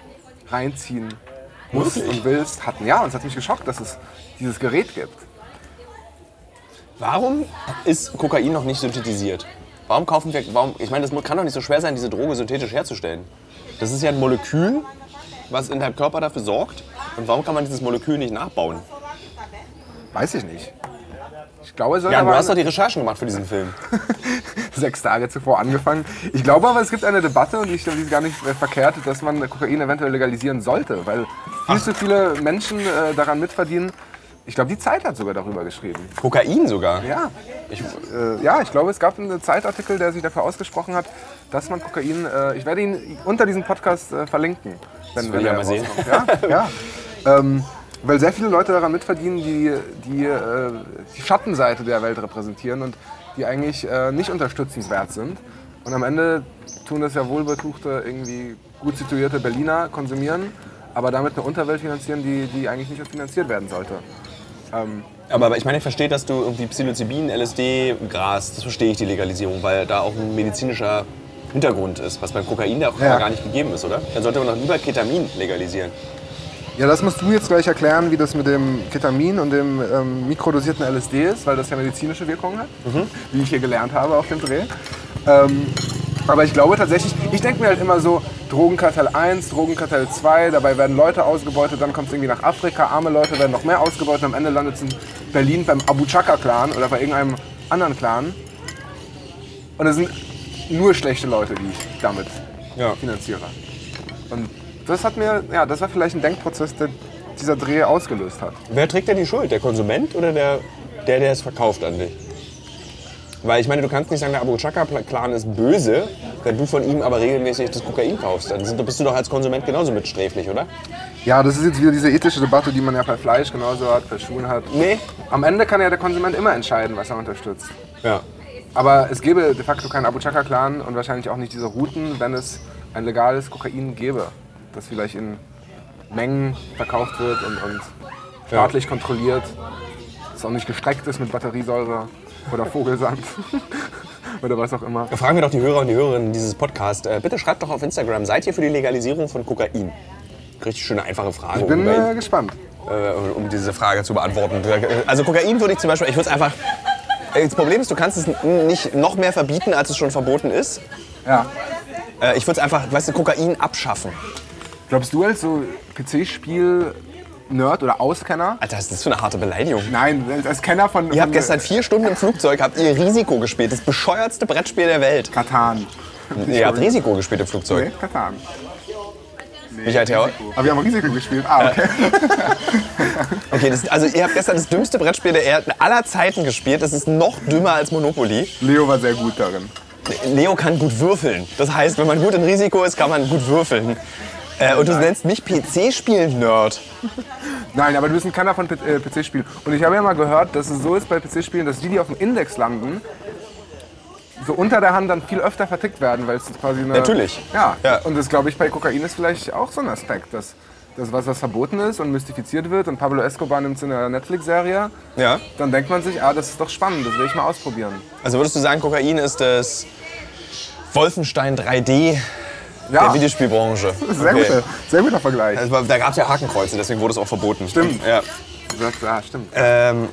[SPEAKER 2] reinziehen musst und willst, hatten. Ja, und es hat mich geschockt, dass es dieses Gerät gibt.
[SPEAKER 1] Warum ist Kokain noch nicht synthetisiert? Warum kaufen wir, warum, ich meine, das kann doch nicht so schwer sein, diese Droge synthetisch herzustellen. Das ist ja ein Molekül, was in deinem Körper dafür sorgt. Und warum kann man dieses Molekül nicht nachbauen?
[SPEAKER 2] Weiß ich nicht. Ich glaube, es
[SPEAKER 1] Ja, du hast doch die Recherchen gemacht für diesen Film. [laughs]
[SPEAKER 2] sechs Tage zuvor angefangen. Ich glaube aber, es gibt eine Debatte und ich glaube, die ist gar nicht äh, verkehrt, dass man Kokain eventuell legalisieren sollte, weil viel zu viele Menschen äh, daran mitverdienen. Ich glaube, die Zeit hat sogar darüber geschrieben.
[SPEAKER 1] Kokain sogar.
[SPEAKER 2] Ja.
[SPEAKER 1] Ich,
[SPEAKER 2] Äh, ja, ich glaube, es gab einen Zeitartikel, der sich dafür ausgesprochen hat, dass man Kokain. Äh, ich werde ihn unter diesem Podcast äh, verlinken. Wenn,
[SPEAKER 1] ja
[SPEAKER 2] er
[SPEAKER 1] mal sehen.
[SPEAKER 2] Ja, [laughs] ja. ähm, weil sehr viele Leute daran mitverdienen, die die, äh, die Schattenseite der Welt repräsentieren und die eigentlich äh, nicht unterstützenswert sind. Und am Ende tun das ja wohlbetuchte, irgendwie gut situierte Berliner konsumieren, aber damit eine Unterwelt finanzieren, die, die eigentlich nicht finanziert werden sollte. Ähm,
[SPEAKER 1] aber ich meine, ich verstehe, dass du irgendwie Psilocybin, LSD, Gras, das verstehe ich, die Legalisierung, weil da auch ein medizinischer Hintergrund ist, was beim Kokain da auch
[SPEAKER 2] Ja.
[SPEAKER 1] gar nicht gegeben ist, oder? Dann sollte man doch lieber Ketamin legalisieren.
[SPEAKER 2] Ja, das musst du jetzt gleich erklären, wie das mit dem Ketamin und dem ähm, mikrodosierten LSD ist, weil das ja medizinische Wirkungen hat, wie ich hier gelernt habe auf dem Dreh. Ähm, aber ich glaube tatsächlich, ich denke mir halt immer so, Drogenkartell 1, Drogenkartell 2, dabei werden Leute ausgebeutet, dann kommt es irgendwie nach Afrika, arme Leute werden noch mehr ausgebeutet, am Ende landet es in Berlin beim Abu Chaka-Clan oder bei irgendeinem anderen Clan. Und es sind nur schlechte Leute, die ich damit
[SPEAKER 1] Ja.
[SPEAKER 2] finanziere. Und das hat mir, ja, das war vielleicht ein Denkprozess, der dieser Dreh ausgelöst hat.
[SPEAKER 1] Wer trägt denn die Schuld? Der Konsument oder der, der, der es verkauft an dich? Weil ich meine, du kannst nicht sagen, der Abu Chaka-Clan ist böse, wenn du von ihm aber regelmäßig das Kokain kaufst. Dann bist du doch als Konsument genauso mitsträflich, oder?
[SPEAKER 2] Ja, das ist jetzt wieder diese ethische Debatte, die man ja bei Fleisch genauso hat, bei Schuhen hat.
[SPEAKER 1] Nee.
[SPEAKER 2] Am Ende kann ja der Konsument immer entscheiden, was er unterstützt.
[SPEAKER 1] Ja.
[SPEAKER 2] Aber es gäbe de facto keinen Abu Chaka-Clan und wahrscheinlich auch nicht diese Routen, wenn es ein legales Kokain gäbe, das vielleicht in Mengen verkauft wird und, und staatlich kontrolliert, das auch nicht gestreckt ist mit Batteriesäure oder Vogelsand [laughs] oder was auch immer.
[SPEAKER 1] Da fragen wir doch die Hörer und die Hörerinnen dieses Podcasts. Äh, bitte schreibt doch auf Instagram, seid ihr für die Legalisierung von Kokain? Richtig schöne, einfache Frage,
[SPEAKER 2] Ich bin
[SPEAKER 1] um,
[SPEAKER 2] äh, gespannt.
[SPEAKER 1] äh, um diese Frage zu beantworten. Also Kokain würde ich zum Beispiel, ich würde es einfach, Das Problem ist, du kannst es nicht noch mehr verbieten, als es schon verboten ist.
[SPEAKER 2] Ja.
[SPEAKER 1] Äh, Ich würde es einfach, weißt du, Kokain abschaffen.
[SPEAKER 2] Glaubst du als so PC-Spiel-Nerd oder Auskenner?
[SPEAKER 1] Alter, was ist das für eine harte Beleidigung?
[SPEAKER 2] Nein, als- als Kenner von.
[SPEAKER 1] Ihr
[SPEAKER 2] von
[SPEAKER 1] habt gestern vier Stunden im Flugzeug, habt ihr Risiko gespielt. Das bescheuertste Brettspiel der Welt.
[SPEAKER 2] Katan.
[SPEAKER 1] Ihr habt Risiko gespielt im Flugzeug.
[SPEAKER 2] Nee, Katan.
[SPEAKER 1] Michael Theor?
[SPEAKER 2] Aber wir haben Risiko gespielt. Ah, okay. [laughs]
[SPEAKER 1] Okay, das, also ihr habt gestern das dümmste Brettspiel der Erde aller Zeiten gespielt. Das ist noch dümmer als Monopoly.
[SPEAKER 2] Leo war sehr gut darin.
[SPEAKER 1] Leo kann gut würfeln. Das heißt, wenn man gut in Risiko ist, kann man gut würfeln. Äh, und du nennst mich PC-Spiel-Nerd.
[SPEAKER 2] Nein, aber du bist ein Kenner von P- äh, PC-Spielen. Und ich habe ja mal gehört, dass es so ist bei PC-Spielen, dass die, die auf dem Index landen, so unter der Hand dann viel öfter vertickt werden, weil es quasi eine...
[SPEAKER 1] Natürlich.
[SPEAKER 2] Ja,
[SPEAKER 1] Ja.
[SPEAKER 2] und das glaube ich bei Kokain ist vielleicht auch so ein Aspekt, dass das was, was verboten ist und mystifiziert wird und Pablo Escobar nimmt es in der Netflix-Serie,
[SPEAKER 1] Ja.
[SPEAKER 2] dann denkt man sich, ah, das ist doch spannend, das will ich mal ausprobieren.
[SPEAKER 1] Also würdest du sagen, Kokain ist das Wolfenstein 3D
[SPEAKER 2] Ja,
[SPEAKER 1] der Videospielbranche? [laughs]
[SPEAKER 2] sehr,
[SPEAKER 1] Okay.
[SPEAKER 2] guter, sehr guter Vergleich.
[SPEAKER 1] War- Da gab es ja Hakenkreuze, deswegen wurde es auch verboten.
[SPEAKER 2] Stimmt.
[SPEAKER 1] Ja.
[SPEAKER 2] Das, stimmt.
[SPEAKER 1] Ähm,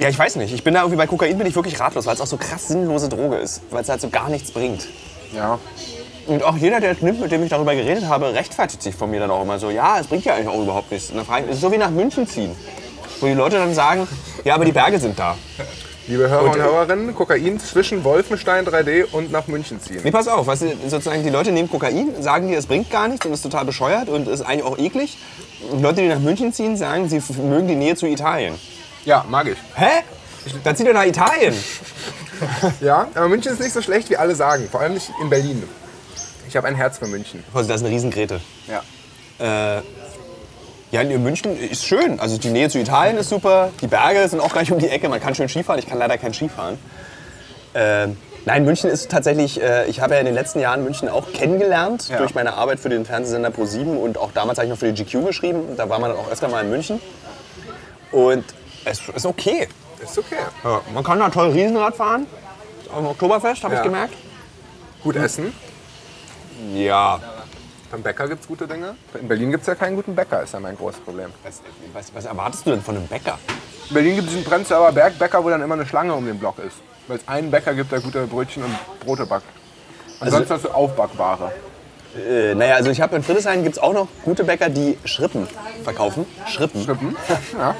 [SPEAKER 1] ja, ich weiß nicht. Ich bin da irgendwie bei Kokain bin ich wirklich ratlos, weil es auch so krass sinnlose Droge ist, weil es halt so gar nichts bringt.
[SPEAKER 2] Ja.
[SPEAKER 1] Und auch jeder, der es nimmt, mit dem ich darüber geredet habe, rechtfertigt sich von mir dann auch immer so, ja, es bringt ja eigentlich auch überhaupt nichts. Und dann frage ich, es ist so wie nach München ziehen, wo die Leute dann sagen, ja, aber die Berge sind da.
[SPEAKER 2] Liebe Hörer und,
[SPEAKER 1] Und,
[SPEAKER 2] Hörerinnen, Kokain zwischen Wolfenstein 3D und nach München ziehen.
[SPEAKER 1] Nee, pass auf, weißt du, sozusagen die Leute nehmen Kokain, sagen dir, es bringt gar nichts und ist total bescheuert und ist eigentlich auch eklig. Und Leute, die nach München ziehen, sagen, sie mögen die Nähe zu Italien.
[SPEAKER 2] Ja, mag ich.
[SPEAKER 1] Hä? Dann zieht er nach Italien. [laughs]
[SPEAKER 2] Ja, aber München ist nicht so schlecht, wie alle sagen. Vor allem nicht in Berlin. Ich habe ein Herz für München.
[SPEAKER 1] Also, das ist eine Riesengrete.
[SPEAKER 2] Ja.
[SPEAKER 1] Äh, ja, in München ist schön. Also die Nähe zu Italien ist super. Die Berge sind auch gleich um die Ecke. Man kann schön Skifahren. Ich kann leider kein Skifahren. Ähm, nein, München ist tatsächlich, äh, ich habe ja in den letzten Jahren München auch kennengelernt
[SPEAKER 2] Ja.
[SPEAKER 1] durch meine Arbeit für den Fernsehsender Pro7 und auch damals habe ich noch für die GQ geschrieben. Da war man dann auch öfter mal in München. Und es ist okay.
[SPEAKER 2] Ist okay.
[SPEAKER 1] Ja, man kann da toll Riesenrad fahren. Am Oktoberfest, habe
[SPEAKER 2] Ja.
[SPEAKER 1] ich gemerkt.
[SPEAKER 2] Gut essen.
[SPEAKER 1] Ja.
[SPEAKER 2] Beim Bäcker gibt es gute Dinge. In Berlin gibt es ja keinen guten Bäcker, ist ja mein großes Problem.
[SPEAKER 1] Was, was, was erwartest du denn von einem Bäcker?
[SPEAKER 2] In Berlin gibt es diesen Prenzlauer Bergbäcker, wo dann immer eine Schlange um den Block ist. Weil es einen Bäcker gibt, der gute Brötchen und Brote backt. Ansonsten hast du Aufbackware.
[SPEAKER 1] Äh, naja, also ich habe in Friedrichshain gibt es auch noch gute Bäcker, die Schrippen verkaufen. Schrippen.
[SPEAKER 2] Schrippen. [laughs] Ja.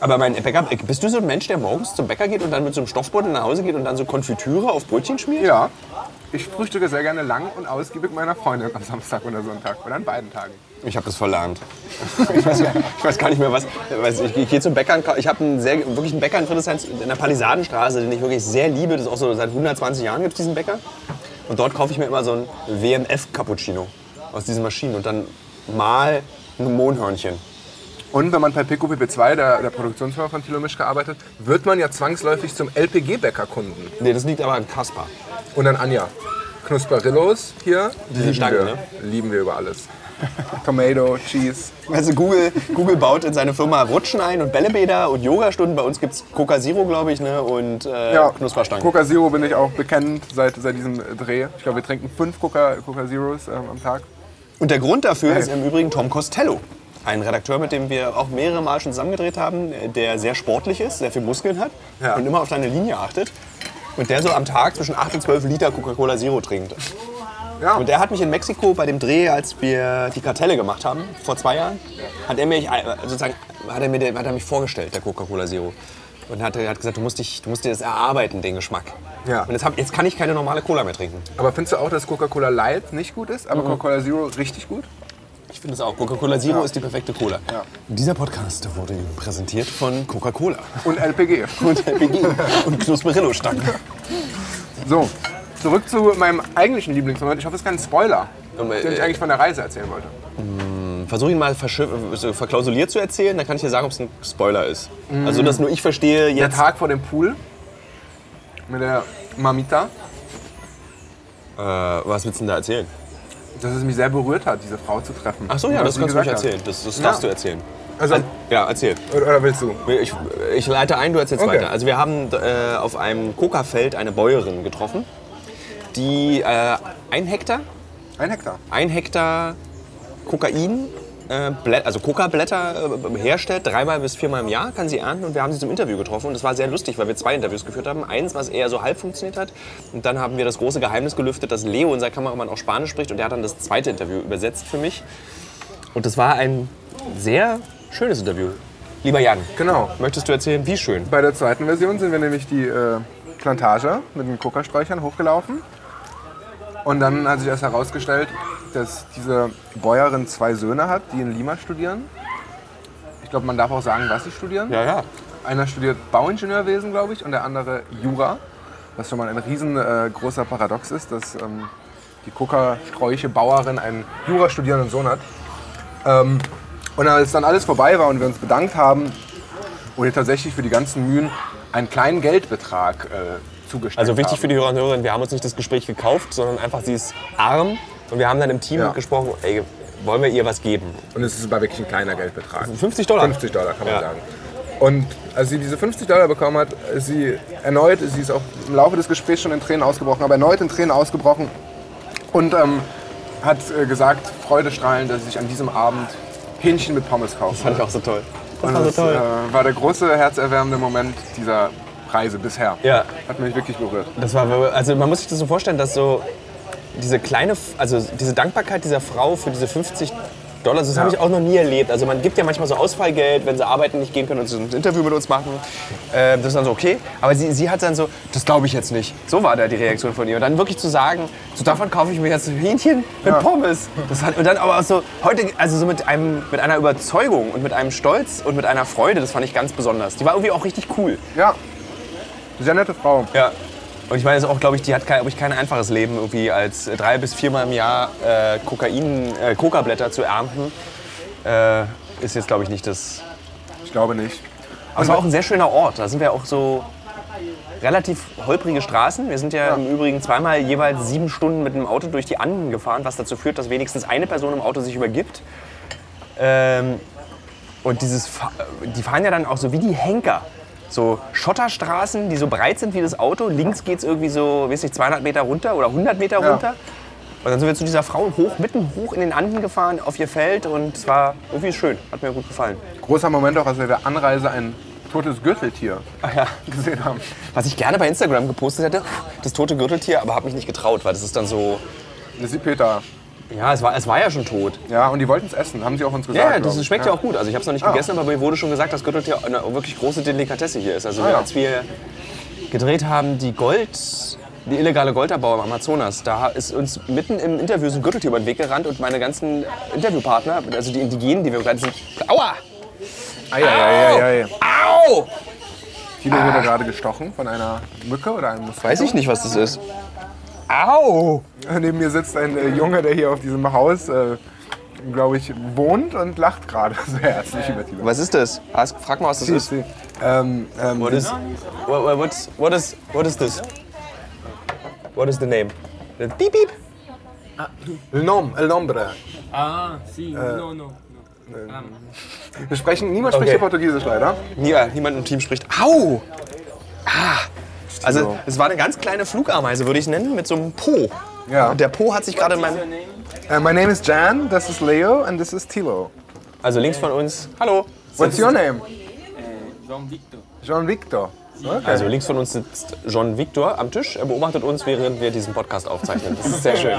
[SPEAKER 1] Aber mein Bäcker, bist du so ein Mensch, der morgens zum Bäcker geht und dann mit so einem Stoffbeutel nach Hause geht und dann so Konfitüre auf Brötchen schmiert?
[SPEAKER 2] ja. Ich frühstücke sehr gerne lang und ausgiebig meiner Freundin am Samstag oder Sonntag. Oder an beiden Tagen.
[SPEAKER 1] Ich habe das verlernt. Ich weiß, gar- ich weiß gar nicht mehr, was. Ich, ich gehe zum Bäcker. Ich habe einen sehr, wirklich einen Bäcker in Friedrichshain in der Palisadenstraße, den ich wirklich sehr liebe. Das ist auch so seit 120 Jahren gibt es diesen Bäcker. Und dort kaufe ich mir immer so ein WMF-Cappuccino aus diesen Maschinen und dann mal ein Mohnhörnchen.
[SPEAKER 2] Und wenn man bei PQPP2, der, der Produktionsfirma von Thilo Mischke, arbeitet, wird man ja zwangsläufig zum LPG-Bäcker-Kunden.
[SPEAKER 1] Nee, das liegt aber an Kaspar.
[SPEAKER 2] Und dann Anja. Knusperillos hier. lieben
[SPEAKER 1] Stangen,
[SPEAKER 2] wir.
[SPEAKER 1] ne?
[SPEAKER 2] Lieben wir über alles. [laughs] Tomato, Cheese.
[SPEAKER 1] Also Google, Google baut in seine Firma Rutschen ein und Bällebäder und Yogastunden. Bei uns gibt es Coca Zero, glaube ich, ne? und äh,
[SPEAKER 2] Ja,
[SPEAKER 1] Knusperstangen.
[SPEAKER 2] Coca Zero bin ich auch bekannt seit, seit diesem Dreh. Ich glaube, wir trinken fünf Coca, Coca Zeros ähm, am Tag.
[SPEAKER 1] Und der Grund dafür ist im Übrigen Tom Costello. Ein Redakteur, mit dem wir auch mehrere Mal schon zusammengedreht haben, der sehr sportlich ist, sehr viel Muskeln hat
[SPEAKER 2] Ja.
[SPEAKER 1] und immer auf seine Linie achtet. Und der so am Tag zwischen 8 und 12 Liter Coca-Cola Zero trinkt.
[SPEAKER 2] Ja.
[SPEAKER 1] Und der hat mich in Mexiko bei dem Dreh, als wir die Kartelle gemacht haben, vor zwei Jahren, hat er, mich, äh, sozusagen, hat er, mir, hat er mich vorgestellt, der Coca-Cola Zero. Und hat, er hat gesagt, du musst, dich, du musst dir das erarbeiten, den Geschmack.
[SPEAKER 2] Ja.
[SPEAKER 1] Und jetzt, hab, jetzt kann ich keine normale Cola mehr trinken.
[SPEAKER 2] Aber findest du auch, dass Coca-Cola Light nicht gut ist,
[SPEAKER 1] Mhm.
[SPEAKER 2] aber Coca-Cola Zero richtig gut?
[SPEAKER 1] Finde es auch. Coca-Cola Zero ist die perfekte Cola.
[SPEAKER 2] Ja.
[SPEAKER 1] Dieser Podcast wurde Ihnen präsentiert von Coca-Cola
[SPEAKER 2] Und LPG.
[SPEAKER 1] und LPG [laughs] und Knusperillo-Stangen.
[SPEAKER 2] So, zurück zu meinem eigentlichen Lieblingsmoment. Ich hoffe, es ist kein Spoiler,
[SPEAKER 1] Ähm, äh,
[SPEAKER 2] den ich eigentlich von der Reise erzählen wollte.
[SPEAKER 1] Versuche ihn mal verklausuliert zu erzählen, dann kann ich dir sagen, ob es ein Spoiler ist. Also, dass nur ich verstehe
[SPEAKER 2] Der
[SPEAKER 1] jetzt.
[SPEAKER 2] Tag vor dem Pool mit der Mamita,
[SPEAKER 1] Äh, was willst du denn da erzählen?
[SPEAKER 2] Dass es mich sehr berührt hat, diese Frau zu treffen.
[SPEAKER 1] Ach so, ja, das kannst du
[SPEAKER 2] hat.
[SPEAKER 1] erzählen. Das, das
[SPEAKER 2] Ja.
[SPEAKER 1] darfst du erzählen.
[SPEAKER 2] Also,
[SPEAKER 1] Ja, erzähl.
[SPEAKER 2] oder, willst du?
[SPEAKER 1] Ich, ich leite ein, du erzählst
[SPEAKER 2] Okay.
[SPEAKER 1] weiter. Also wir haben äh, auf einem Kokafeld eine Bäuerin getroffen, die äh, ein Hektar
[SPEAKER 2] Ein Hektar.
[SPEAKER 1] ein Hektar Kokain also Coca-Blätter äh, herstellt, dreimal bis viermal im Jahr, kann sie ernten. Und wir haben sie zum Interview getroffen. Und das war sehr lustig, weil wir zwei Interviews geführt haben. Eins, was eher so halb funktioniert hat. Und dann haben wir das große Geheimnis gelüftet, dass Leo, unser Kameramann, auch Spanisch spricht. Und der hat dann das zweite Interview übersetzt für mich. Und das war ein sehr schönes Interview. Lieber Jan,
[SPEAKER 2] Genau.
[SPEAKER 1] möchtest du erzählen, wie schön?
[SPEAKER 2] Bei der zweiten Version sind wir nämlich die äh, Plantage mit den Kokasträuchern hochgelaufen. Und dann hat sich erst herausgestellt, dass diese Bäuerin zwei Söhne hat, die in Lima studieren. Ich glaube, man darf auch sagen, was sie studieren.
[SPEAKER 1] Ja, ja.
[SPEAKER 2] Einer studiert Bauingenieurwesen, glaube ich, und der andere Jura. Was schon mal ein riesengroßer äh, Paradox ist, dass ähm, die Kokasträuche Bauerin einen Jura studierenden Sohn hat. Ähm, und als dann alles vorbei war und wir uns bedankt haben, wurde tatsächlich für die ganzen Mühen einen kleinen Geldbetrag äh, zugestellt.
[SPEAKER 1] Also wichtig
[SPEAKER 2] haben.
[SPEAKER 1] für die Hörer und Hörerinnen, wir haben uns nicht das Gespräch gekauft, sondern einfach, sie ist arm. Und wir haben dann im Team
[SPEAKER 2] Ja.
[SPEAKER 1] gesprochen, ey, wollen wir ihr was geben?
[SPEAKER 2] Und es ist aber wirklich ein kleiner Geldbetrag.
[SPEAKER 1] 50 Dollar.
[SPEAKER 2] 50 Dollar kann man
[SPEAKER 1] Ja.
[SPEAKER 2] sagen. Und als sie diese 50 Dollar bekommen hat, ist sie erneut, sie ist auch im Laufe des Gesprächs schon in Tränen ausgebrochen, aber erneut in Tränen ausgebrochen und ähm, hat äh, gesagt, freudestrahlend, dass sie sich an diesem Abend Hähnchen mit Pommes kaufen.
[SPEAKER 1] Fand ich auch so toll. Das
[SPEAKER 2] Und
[SPEAKER 1] war so
[SPEAKER 2] das
[SPEAKER 1] toll.
[SPEAKER 2] äh, war der große, herzerwärmende Moment dieser Reise bisher.
[SPEAKER 1] Ja.
[SPEAKER 2] Hat mich wirklich berührt.
[SPEAKER 1] Das war, also man muss sich das so vorstellen, dass so diese kleine, also diese Dankbarkeit dieser Frau für diese 50 Dollar, das habe ich auch noch nie erlebt. Also man gibt ja manchmal so Ausfallgeld, wenn sie arbeiten nicht gehen können und so ein Interview mit uns machen. Äh, das ist dann so okay. Aber sie, sie hat dann so, das glaube ich jetzt nicht. So war da die Reaktion von ihr. Und dann wirklich zu sagen, so davon kaufe ich mir jetzt ein Hähnchen mit Pommes. Das hat, und dann aber auch so heute, also so mit, einem, mit einer Überzeugung und mit einem Stolz und mit einer Freude, das fand ich ganz besonders. Die war irgendwie auch richtig cool.
[SPEAKER 2] Ja, sehr nette Frau.
[SPEAKER 1] Ja. Und ich meine, ist auch, glaube ich, die hat kein, glaub ich, kein einfaches Leben, irgendwie als drei bis viermal im Jahr äh, Kokain, äh, Coca-Blätter zu ernten. Äh, ist jetzt, glaube ich, nicht das.
[SPEAKER 2] Ich glaube nicht.
[SPEAKER 1] Aber es war auch ein sehr schöner Ort. Da sind wir auch so relativ holprige Straßen. Wir sind ja, im Übrigen zweimal jeweils sieben Stunden mit einem Auto durch die Anden gefahren, was dazu führt, dass wenigstens eine Person im Auto sich übergibt. Ähm, und dieses, die fahren ja dann auch so wie die Henker. So Schotterstraßen, die so breit sind wie das Auto. Links geht es irgendwie so, weiß nicht, 200 Meter runter oder 100 Meter
[SPEAKER 2] Ja.
[SPEAKER 1] runter. Und dann sind wir zu dieser Frau hoch, mitten hoch in den Anden gefahren, auf ihr Feld. Und es war irgendwie schön. Hat mir gut gefallen.
[SPEAKER 2] Großer Moment auch, als wir der Anreise ein totes Gürteltier
[SPEAKER 1] ja.
[SPEAKER 2] gesehen haben.
[SPEAKER 1] Was ich gerne bei Instagram gepostet hätte, das tote Gürteltier, aber habe mich nicht getraut, weil das ist dann so.
[SPEAKER 2] Das ist die Peter.
[SPEAKER 1] Ja, es war, es war ja schon tot.
[SPEAKER 2] Ja, und die wollten es essen, haben sie auch uns gesagt.
[SPEAKER 1] Ja, ja das schmeckt ja. auch gut. Also ich habe es noch nicht
[SPEAKER 2] Ah.
[SPEAKER 1] gegessen, aber mir wurde schon gesagt, dass Gürteltier eine wirklich große Delikatesse hier ist. Also
[SPEAKER 2] Ah, ja.
[SPEAKER 1] als wir gedreht haben, die Gold, die illegale Goldabbau im Amazonas, da ist uns mitten im Interview so ein Gürteltier über den Weg gerannt und meine ganzen Interviewpartner, also die Indigenen, die wir begleitet sind, aua,
[SPEAKER 2] Ei, ei, ei, ei,
[SPEAKER 1] au!
[SPEAKER 2] Wurde gerade gestochen von einer Mücke oder einem Moskito.
[SPEAKER 1] Weiß ich nicht, was das ist. Au!
[SPEAKER 2] Neben mir sitzt ein äh, Junge, der hier auf diesem Haus, äh, glaube ich, wohnt und lacht gerade [laughs] sehr herzlich über Tino.
[SPEAKER 1] Was ist das? Ask, frag mal, was das ist.
[SPEAKER 2] Ähm, ähm,
[SPEAKER 1] What is, what, what, what's, what is, what is this? What is the name? The beep beep.
[SPEAKER 2] El nom, el nombre.
[SPEAKER 4] Ah, sí, no, no.
[SPEAKER 2] Wir sprechen, niemand spricht
[SPEAKER 1] Okay.
[SPEAKER 2] hier Portugiesisch leider.
[SPEAKER 1] Nie- Niemand im Team spricht. Au! Ah! Also,
[SPEAKER 2] Tilo.
[SPEAKER 1] es war eine ganz kleine Flugameise, würde ich nennen, mit so einem Po.
[SPEAKER 2] Ja.
[SPEAKER 1] Und der Po hat sich gerade in meinem.
[SPEAKER 2] Uh, my name is Jan, this is Leo and this is Tilo.
[SPEAKER 1] Also links von uns. Hallo!
[SPEAKER 2] What's your name?
[SPEAKER 4] John Victor.
[SPEAKER 2] Jean Victor. Okay.
[SPEAKER 1] Also links von uns sitzt John Victor am Tisch. Er beobachtet uns, während wir diesen Podcast aufzeichnen. Das ist sehr schön. [laughs]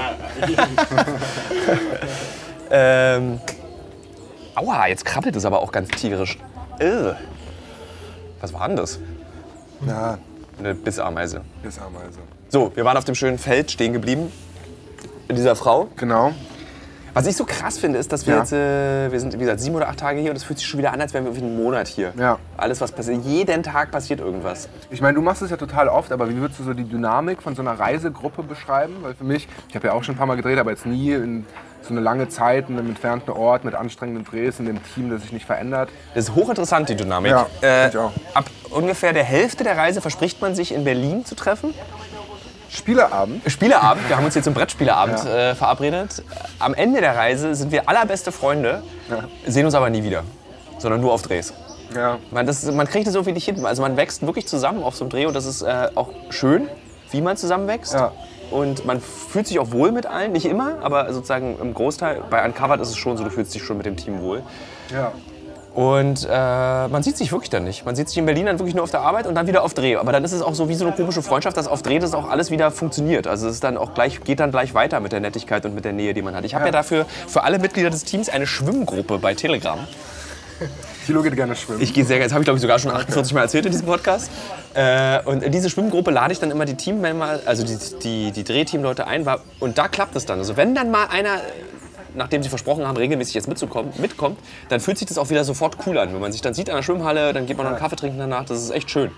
[SPEAKER 1] ähm, aua, jetzt krabbelt es aber auch ganz tierisch. Äh. Was war denn das?
[SPEAKER 2] ja,
[SPEAKER 1] Eine Bissameise.
[SPEAKER 2] das Ameise.
[SPEAKER 1] So, wir waren auf dem schönen Feld stehen geblieben. Mit dieser Frau.
[SPEAKER 2] Genau.
[SPEAKER 1] Was ich so krass finde, ist, dass wir
[SPEAKER 2] Ja.
[SPEAKER 1] jetzt, äh, wir sind wie gesagt sieben oder acht Tage hier und es fühlt sich schon wieder an, als wären wir für einen Monat hier.
[SPEAKER 2] Ja.
[SPEAKER 1] Alles, was passiert, jeden Tag passiert irgendwas.
[SPEAKER 2] Ich meine, du machst es ja total oft, aber wie würdest du so die Dynamik von so einer Reisegruppe beschreiben? Weil für mich, ich habe ja auch schon ein paar Mal gedreht, aber jetzt nie in so eine lange Zeit, in einem entfernten Ort mit anstrengenden Drehs, in dem Team, das sich nicht verändert.
[SPEAKER 1] Das ist hochinteressant, die Dynamik.
[SPEAKER 2] Ja,
[SPEAKER 1] äh,
[SPEAKER 2] ich auch.
[SPEAKER 1] Ab ungefähr der Hälfte der Reise verspricht man sich in Berlin zu treffen.
[SPEAKER 2] Spieleabend.
[SPEAKER 1] Spieleabend, wir haben uns hier zum Brettspieleabend
[SPEAKER 2] Ja.
[SPEAKER 1] äh, verabredet. Am Ende der Reise sind wir allerbeste Freunde, sehen uns aber nie wieder, sondern nur auf Drehs.
[SPEAKER 2] Ja.
[SPEAKER 1] Man, das, man kriegt es irgendwie nicht hin. Also man wächst wirklich zusammen auf so einem Dreh und das ist äh, auch schön, wie man zusammenwächst.
[SPEAKER 2] Ja.
[SPEAKER 1] Und man fühlt sich auch wohl mit allen. Nicht immer, aber sozusagen im Großteil. Bei Uncovered ist es schon so, du fühlst dich schon mit dem Team wohl.
[SPEAKER 2] Ja.
[SPEAKER 1] Und äh, man sieht sich wirklich dann nicht. Man sieht sich in Berlin dann wirklich nur auf der Arbeit und dann wieder auf Dreh. Aber dann ist es auch so wie so eine komische Freundschaft, dass auf Dreh das auch alles wieder funktioniert. Also es ist dann auch gleich, geht dann gleich weiter mit der Nettigkeit und mit der Nähe, die man hat. Ich habe ja. dafür für alle Mitglieder des Teams eine Schwimmgruppe bei Telegram.
[SPEAKER 2] Thilo geht gerne schwimmen.
[SPEAKER 1] Ich gehe sehr gerne, das habe ich glaube ich sogar schon 48 Mal erzählt in diesem Podcast. Äh, und in diese Schwimmgruppe lade ich dann immer die Teammember, also die, die, die Drehteamleute ein. war- Und da klappt es dann. Also wenn dann mal einer, nachdem sie versprochen haben, regelmäßig jetzt mitzukommen, mitkommt, dann fühlt sich das auch wieder sofort cool an. Wenn man sich dann sieht an der Schwimmhalle, dann geht man noch einen Kaffee trinken danach. Das ist echt schön.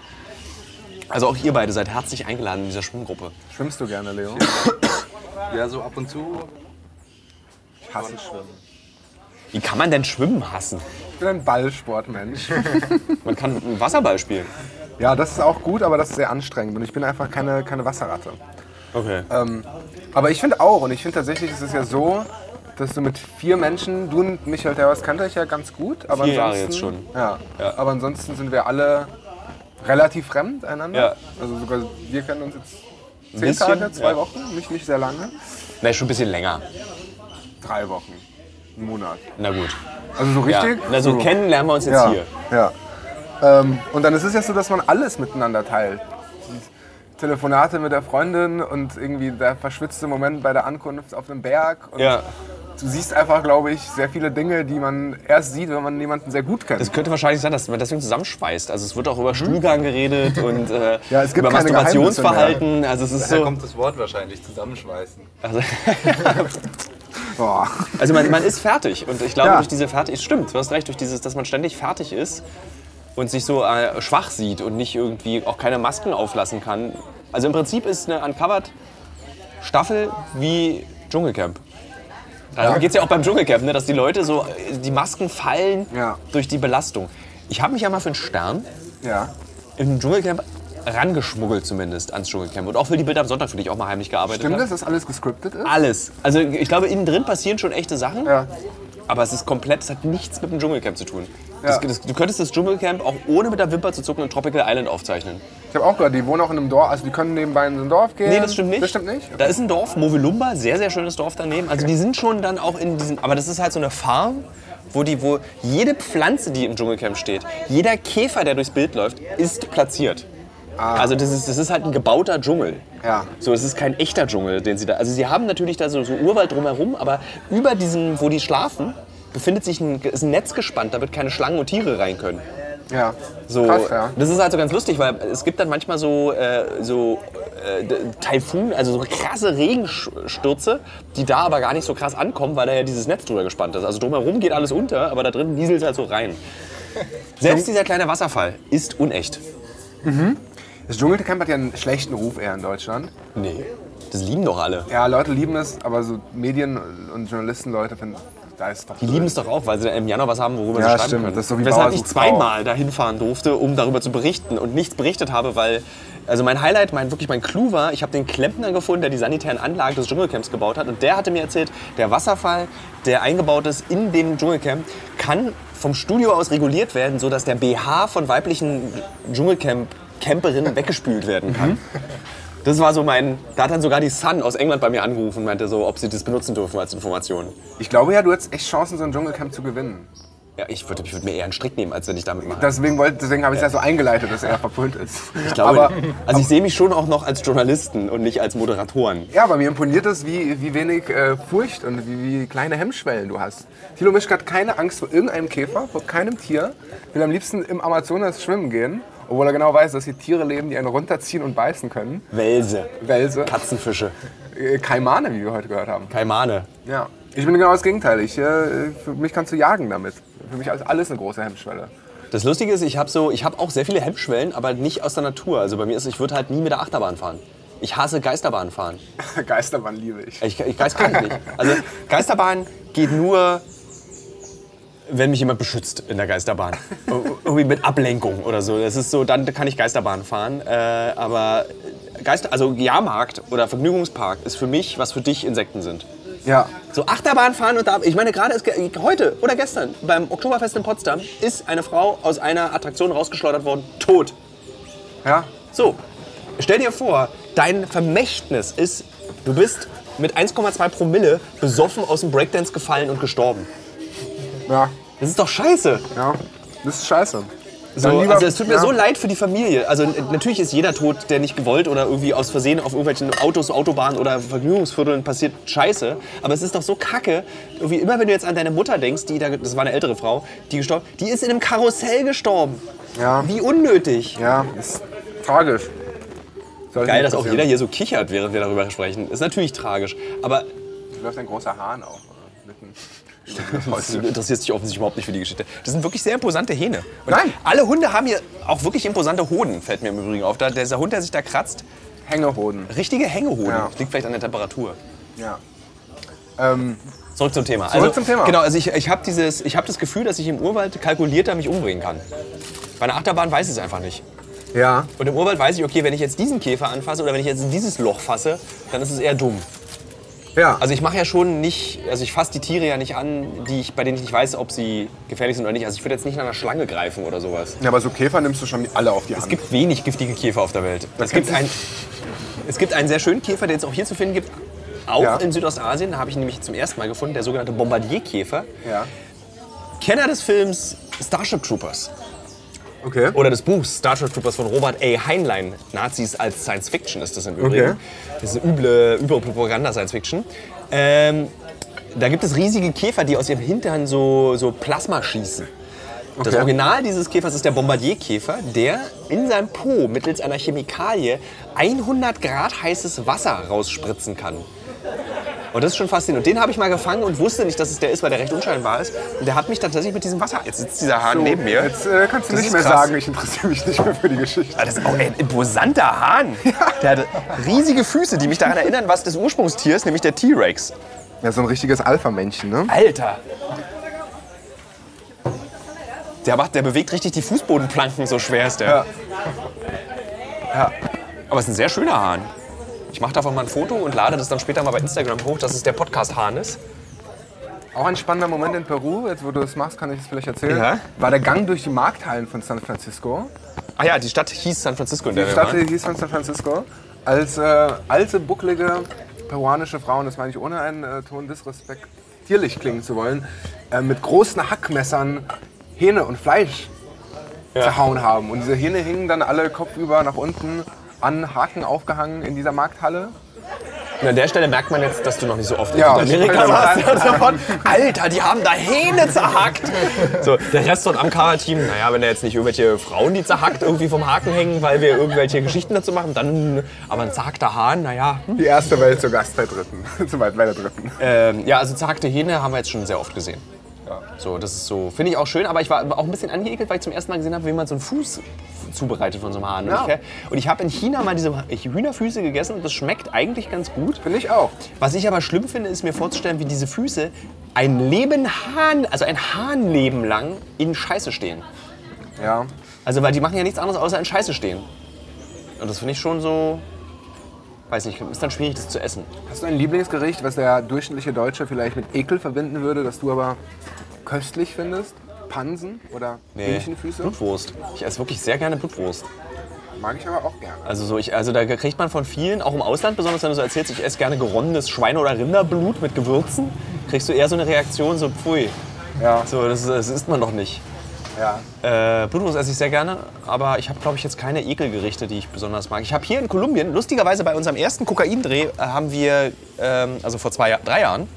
[SPEAKER 1] Also auch ihr beide seid herzlich eingeladen in dieser Schwimmgruppe.
[SPEAKER 2] Schwimmst du gerne, Leo?
[SPEAKER 3] Ja, so ab und zu.
[SPEAKER 2] Ich hasse Schwimmen.
[SPEAKER 1] Wie kann man denn Schwimmen hassen?
[SPEAKER 2] Ich bin ein Ballsportmensch. [laughs]
[SPEAKER 1] Man kann Wasserball spielen.
[SPEAKER 2] ja, das ist auch gut, aber das ist sehr anstrengend. Und ich bin einfach keine, keine Wasserratte.
[SPEAKER 1] Okay.
[SPEAKER 2] Ähm, aber ich finde auch, und ich finde tatsächlich, ist es ja so, dass du mit vier Menschen, du und Michael Terwas kannte ich ja ganz gut, aber
[SPEAKER 1] Vier Jahre
[SPEAKER 2] ansonsten,
[SPEAKER 1] jetzt schon.
[SPEAKER 2] Ja,
[SPEAKER 1] Ja.
[SPEAKER 2] aber ansonsten sind wir alle relativ fremd einander.
[SPEAKER 1] Ja.
[SPEAKER 2] Also sogar wir kennen uns jetzt zehn
[SPEAKER 1] bisschen,
[SPEAKER 2] Tage, zwei
[SPEAKER 1] ja.
[SPEAKER 2] Wochen, nicht, nicht sehr lange.
[SPEAKER 1] Na, schon ein bisschen länger.
[SPEAKER 2] Drei Wochen, einen Monat.
[SPEAKER 1] Na gut.
[SPEAKER 2] Also so
[SPEAKER 1] Ja.
[SPEAKER 2] richtig?
[SPEAKER 1] Na, so kennen lernen wir uns jetzt
[SPEAKER 2] ja,
[SPEAKER 1] hier.
[SPEAKER 2] Ja. Ähm, und dann ist es ja so, dass man alles miteinander teilt. Telefonate mit der Freundin und irgendwie der verschwitzte Moment bei der Ankunft auf dem Berg. Und
[SPEAKER 1] Ja.
[SPEAKER 2] Du siehst einfach, glaube ich, sehr viele Dinge, die man erst sieht, wenn man jemanden sehr gut kennt.
[SPEAKER 1] Es könnte wahrscheinlich sein, dass man deswegen zusammenschweißt. Also es wird auch über Stuhlgang geredet [laughs] und äh.
[SPEAKER 2] Ja, es gibt
[SPEAKER 1] über Masturbationsverhalten. Also es ist
[SPEAKER 3] Daher
[SPEAKER 1] so.
[SPEAKER 3] kommt das Wort wahrscheinlich, zusammenschweißen.
[SPEAKER 1] Also, [laughs] [laughs]
[SPEAKER 2] Boah.
[SPEAKER 1] also man, man ist fertig und ich glaube
[SPEAKER 2] Ja.
[SPEAKER 1] durch diese fertig, es stimmt, du hast recht, durch dieses, dass man ständig fertig ist und sich so äh, schwach sieht und nicht irgendwie auch keine Masken auflassen kann. Also im Prinzip ist eine Uncovered Staffel wie Dschungelcamp. Darum
[SPEAKER 2] Ja.
[SPEAKER 1] geht es ja auch beim Dschungelcamp, ne, dass die Leute so, äh, die Masken fallen
[SPEAKER 2] Ja.
[SPEAKER 1] durch die Belastung. Ich habe mich ja mal für einen Stern
[SPEAKER 2] Ja.
[SPEAKER 1] im Dschungelcamp rangeschmuggelt zumindest ans Dschungelcamp. Und auch für die Bilder am Sonntag, für die ich auch mal heimlich gearbeitet
[SPEAKER 2] Stimmt das, dass alles gescriptet ist?
[SPEAKER 1] Alles. Also ich glaube, innen drin passieren schon echte Sachen.
[SPEAKER 2] Ja.
[SPEAKER 1] Aber es ist komplett, es hat nichts mit dem Dschungelcamp zu tun.
[SPEAKER 2] Ja.
[SPEAKER 1] Das, das, du könntest das Dschungelcamp auch ohne mit der Wimper zu zucken in Tropical Island aufzeichnen.
[SPEAKER 2] Ich habe auch gehört, die wohnen auch in einem Dorf, also die können nebenbei in so ein Dorf gehen.
[SPEAKER 1] Nee, das stimmt nicht.
[SPEAKER 2] Das stimmt nicht?
[SPEAKER 1] Da ist ein Dorf, Movelumba, sehr, sehr schönes Dorf daneben. Also die sind schon dann auch in diesem, aber das ist halt so eine Farm, wo, die, wo jede Pflanze, die im Dschungelcamp steht, jeder Käfer, der durchs Bild läuft, ist platziert. Also das ist, das ist halt ein gebauter Dschungel.
[SPEAKER 2] Ja.
[SPEAKER 1] So, es ist kein echter Dschungel, den sie da. Also sie haben natürlich da so, so Urwald drumherum, aber über diesem, wo die schlafen, befindet sich ein, ist ein Netz gespannt, damit keine Schlangen und Tiere rein können.
[SPEAKER 2] Ja.
[SPEAKER 1] So,
[SPEAKER 2] Krass, ja.
[SPEAKER 1] Das ist halt so ganz lustig, weil es gibt dann manchmal so, äh, so äh, Taifun, also so krasse Regenstürze, die da aber gar nicht so krass ankommen, weil da ja dieses Netz drüber gespannt ist. Also drumherum geht alles unter, aber da drin nieselt es halt so rein. [laughs] Selbst dieser kleine Wasserfall ist unecht.
[SPEAKER 2] Das Dschungelcamp hat ja einen schlechten Ruf eher in Deutschland.
[SPEAKER 1] Nee, das lieben doch alle.
[SPEAKER 2] Ja, Leute lieben es, aber so Medien und Journalistenleute finden, da ist doch.
[SPEAKER 1] Die lieben es doch auch, weil sie im Januar was haben, worüber
[SPEAKER 2] Ja,
[SPEAKER 1] sie schreiben
[SPEAKER 2] stimmt.
[SPEAKER 1] können.
[SPEAKER 2] Das ist so wie
[SPEAKER 1] Weshalb ich zweimal dahin fahren durfte, um darüber zu berichten und nichts berichtet habe, weil also mein Highlight, mein wirklich mein Clou war, ich habe den Klempner gefunden, der die sanitären Anlagen des Dschungelcamps gebaut hat und der hatte mir erzählt, der Wasserfall, der eingebaut ist in dem Dschungelcamp, kann vom Studio aus reguliert werden, sodass der BH von weiblichen Dschungelcamp-Camperinnen weggespült werden kann. Das war so mein. Da hat dann sogar die Sun aus England bei mir angerufen und meinte so, ob sie das benutzen dürfen als Information.
[SPEAKER 2] Ich glaube ja, du hättest echt Chancen, so ein Dschungelcamp zu gewinnen.
[SPEAKER 1] Ja, ich würde ich würd mir eher einen Strick nehmen, als wenn ich damit mache.
[SPEAKER 2] Deswegen, wollte- deswegen habe ich es ja so eingeleitet, dass er verpönt ist.
[SPEAKER 1] Ich glaube,
[SPEAKER 2] aber,
[SPEAKER 1] also ich sehe mich schon auch noch als Journalisten und nicht als Moderatoren.
[SPEAKER 2] ja, aber mir imponiert es, wie, wie wenig äh, Furcht und wie, wie kleine Hemmschwellen du hast. Thilo Mischke hat keine Angst vor irgendeinem Käfer, vor keinem Tier. Will am liebsten im Amazonas schwimmen gehen, obwohl er genau weiß, dass hier Tiere leben, die einen runterziehen und beißen können.
[SPEAKER 1] Welse,
[SPEAKER 2] Welse,
[SPEAKER 1] Katzenfische,
[SPEAKER 2] äh, Kaimane, wie wir heute gehört haben.
[SPEAKER 1] Kaimane.
[SPEAKER 2] Ja. Ich bin genau das Gegenteil. Ich, äh, für mich kannst du jagen damit. Für mich ist alles eine große Hemmschwelle.
[SPEAKER 1] Das Lustige ist, ich habe so, ich habe auch sehr viele Hemmschwellen, aber nicht aus der Natur. Also bei mir ist, ich würde halt nie mit der Achterbahn fahren. Ich hasse Geisterbahn fahren. [laughs]
[SPEAKER 2] Geisterbahn liebe ich.
[SPEAKER 1] Ich, ich Geist kann ich nicht. Also [laughs] Geisterbahn geht nur, wenn mich jemand beschützt in der Geisterbahn. [laughs] Irgendwie mit Ablenkung oder so. Das ist so, dann kann ich Geisterbahn fahren. Äh, aber Geister, also Jahrmarkt oder Vergnügungspark ist für mich, was für dich Insekten sind.
[SPEAKER 2] Ja.
[SPEAKER 1] So Achterbahn fahren und da, ich meine gerade ist heute oder gestern beim Oktoberfest in Potsdam ist eine Frau aus einer Attraktion rausgeschleudert worden, tot.
[SPEAKER 2] Ja.
[SPEAKER 1] So, stell dir vor, dein Vermächtnis ist Du bist mit 1,2 Promille besoffen aus dem Breakdance gefallen und gestorben.
[SPEAKER 2] Ja,
[SPEAKER 1] Das ist doch scheiße.
[SPEAKER 2] ja. Das ist scheiße.
[SPEAKER 1] So,
[SPEAKER 2] lieber-
[SPEAKER 1] also es tut mir
[SPEAKER 2] ja.
[SPEAKER 1] so leid für die Familie. Also natürlich ist jeder Tod, der nicht gewollt oder irgendwie aus Versehen auf irgendwelchen Autos, Autobahnen oder Vergnügungsvierteln passiert, scheiße. Aber es ist doch so kacke. Irgendwie immer wenn du jetzt an deine Mutter denkst, die da, das war eine ältere Frau, die gestorben, die ist in einem Karussell gestorben.
[SPEAKER 2] Ja.
[SPEAKER 1] Wie unnötig.
[SPEAKER 2] Ja, ist tragisch. Sollte
[SPEAKER 1] Geil, dass auch jeder hier so kichert, während wir darüber sprechen. Ist natürlich tragisch. Aber
[SPEAKER 2] Da läuft ein großer Hahn auch. äh, Mitten. [laughs]
[SPEAKER 1] Du interessierst dich offensichtlich überhaupt nicht für die Geschichte. Das sind wirklich sehr imposante Hähne. Und
[SPEAKER 2] Nein.
[SPEAKER 1] Alle Hunde haben hier auch wirklich imposante Hoden, fällt mir im Übrigen auf. Da, dieser Hund, der sich da kratzt,
[SPEAKER 2] Hängehoden.
[SPEAKER 1] richtige Hängehoden.
[SPEAKER 2] Ja.
[SPEAKER 1] Das liegt vielleicht an der Temperatur.
[SPEAKER 2] Ja. Ähm,
[SPEAKER 1] Zurück zum Thema.
[SPEAKER 2] Zurück zum Thema.
[SPEAKER 1] Genau, also ich, ich habe hab das Gefühl, dass ich im Urwald kalkulierter mich umbringen kann. Bei einer Achterbahn weiß ich es einfach nicht.
[SPEAKER 2] ja.
[SPEAKER 1] Und im Urwald weiß ich, okay, wenn ich jetzt diesen Käfer anfasse oder wenn ich jetzt in dieses Loch fasse, dann ist es eher dumm.
[SPEAKER 2] Ja.
[SPEAKER 1] Also ich mache ja schon nicht, also ich fasse die Tiere ja nicht an, die ich, bei denen ich nicht weiß, ob sie gefährlich sind oder nicht. Also ich würde jetzt nicht nach einer Schlange greifen oder sowas.
[SPEAKER 2] ja, aber so Käfer nimmst du schon alle auf die Hand.
[SPEAKER 1] Es gibt wenig giftige Käfer auf der Welt. Es gibt, ein, es gibt einen sehr schönen Käfer, den es auch hier zu finden gibt. Auch
[SPEAKER 2] Ja.
[SPEAKER 1] in Südostasien, da habe ich ihn nämlich zum ersten Mal gefunden, der sogenannte Bombardierkäfer.
[SPEAKER 2] ja.
[SPEAKER 1] Kenner des Films Starship Troopers
[SPEAKER 2] Okay.
[SPEAKER 1] oder des Buchs Starship Troopers von Robert A. Heinlein. Nazis als Science Fiction ist das im Übrigen.
[SPEAKER 2] Okay.
[SPEAKER 1] Das ist eine üble, üble Propaganda-Science Fiction. Ähm, da gibt es riesige Käfer, die aus ihrem Hintern so, so Plasma schießen. Das
[SPEAKER 2] Okay.
[SPEAKER 1] Original dieses Käfers ist der Bombardierkäfer, der in seinem Po mittels einer Chemikalie 100 Grad heißes Wasser rausspritzen kann. Und das ist schon faszinierend. Und den habe ich mal gefangen und wusste nicht, dass es der ist, weil der recht unscheinbar ist. Und der hat mich dann tatsächlich mit diesem Wasser. Jetzt sitzt dieser Hahn neben mir.
[SPEAKER 2] Jetzt äh, kannst du
[SPEAKER 1] Das
[SPEAKER 2] nicht
[SPEAKER 1] ist
[SPEAKER 2] mehr
[SPEAKER 1] krass.
[SPEAKER 2] sagen, ich interessiere mich nicht mehr für die Geschichte.
[SPEAKER 1] Ah, Das ist auch ein imposanter Hahn. [laughs] Der hat riesige Füße, die mich daran erinnern, was des Ursprungstiers, nämlich der T-Rex.
[SPEAKER 2] Ja, so ein richtiges Alpha-Männchen, ne?
[SPEAKER 1] Alter! Der, macht, der bewegt richtig die Fußbodenplanken, so schwer ist der.
[SPEAKER 2] Ja.
[SPEAKER 1] Ja. Aber es ist ein sehr schöner Hahn. Ich mache davon mal ein Foto und lade das dann später mal bei Instagram hoch, dass es der Podcast-Hahn ist.
[SPEAKER 2] Auch ein spannender Moment in Peru, jetzt wo du das machst, kann ich das vielleicht erzählen.
[SPEAKER 1] Ja.
[SPEAKER 2] War der Gang durch die Markthallen von San Francisco.
[SPEAKER 1] Ah ja, die Stadt hieß San Francisco, in der
[SPEAKER 2] Die Stadt
[SPEAKER 1] waren.
[SPEAKER 2] hieß von San Francisco. Als äh, alte, bucklige peruanische Frauen, das meine ich ohne einen äh, Ton disrespektierlich klingen zu wollen, äh, mit großen Hackmessern Hähne und Fleisch zerhauen haben. Und diese Hähne hingen dann alle kopfüber nach unten an Haken aufgehangen in dieser Markthalle.
[SPEAKER 1] Und an der Stelle merkt man jetzt, dass du noch nicht so oft
[SPEAKER 2] Ja,
[SPEAKER 1] in Südamerika
[SPEAKER 2] ich-
[SPEAKER 1] warst. [laughs] Alter, die haben da Hähne zerhackt. So, der Rest von Amkara-Team, naja, wenn da jetzt nicht irgendwelche Frauen, die zerhackt irgendwie vom Haken hängen, weil wir irgendwelche Geschichten dazu machen, dann, aber ein zerhackter Hahn, naja.
[SPEAKER 2] Die erste Welt zur Gast bei Dritten. [laughs] Zu weit bei der Dritten.
[SPEAKER 1] Ähm, ja, also zerhackte Hähne haben wir jetzt schon sehr oft gesehen. So, das ist so, finde ich auch schön, aber ich war auch ein bisschen angeekelt, weil ich zum ersten Mal gesehen habe, wie man so einen Fuß zubereitet von so einem Hahn. Und
[SPEAKER 2] Ja.
[SPEAKER 1] ich, und ich habe in China mal diese Hühnerfüße gegessen und das schmeckt eigentlich ganz gut.
[SPEAKER 2] Finde ich auch.
[SPEAKER 1] Was ich aber schlimm finde, ist mir vorzustellen, wie diese Füße ein Leben Hahn, also ein Hahnleben lang in Scheiße stehen.
[SPEAKER 2] Ja.
[SPEAKER 1] Also weil die machen ja nichts anderes außer in Scheiße stehen. Und das finde ich schon so, weiß nicht, ist dann schwierig, das zu essen.
[SPEAKER 2] Hast du ein Lieblingsgericht, was der durchschnittliche Deutsche vielleicht mit Ekel verbinden würde, das du aber köstlich findest? Pansen oder Hähnchenfüße?
[SPEAKER 1] Blutwurst. Ich esse wirklich sehr gerne Blutwurst.
[SPEAKER 2] Mag ich aber auch gerne.
[SPEAKER 1] Also, so ich, also da kriegt man von vielen, auch im Ausland besonders, wenn du so erzählst, ich esse gerne geronnenes Schweine- oder Rinderblut mit Gewürzen, kriegst du eher so eine Reaktion, so pfui.
[SPEAKER 2] Ja.
[SPEAKER 1] So, das, das isst man doch nicht.
[SPEAKER 2] ja.
[SPEAKER 1] Äh, Blutwurst esse ich sehr gerne, aber ich habe, glaube ich, jetzt keine Ekelgerichte, die ich besonders mag. Ich habe hier in Kolumbien, lustigerweise bei unserem ersten Kokaindreh, äh, haben wir, ähm, also vor zwei, drei Jahren,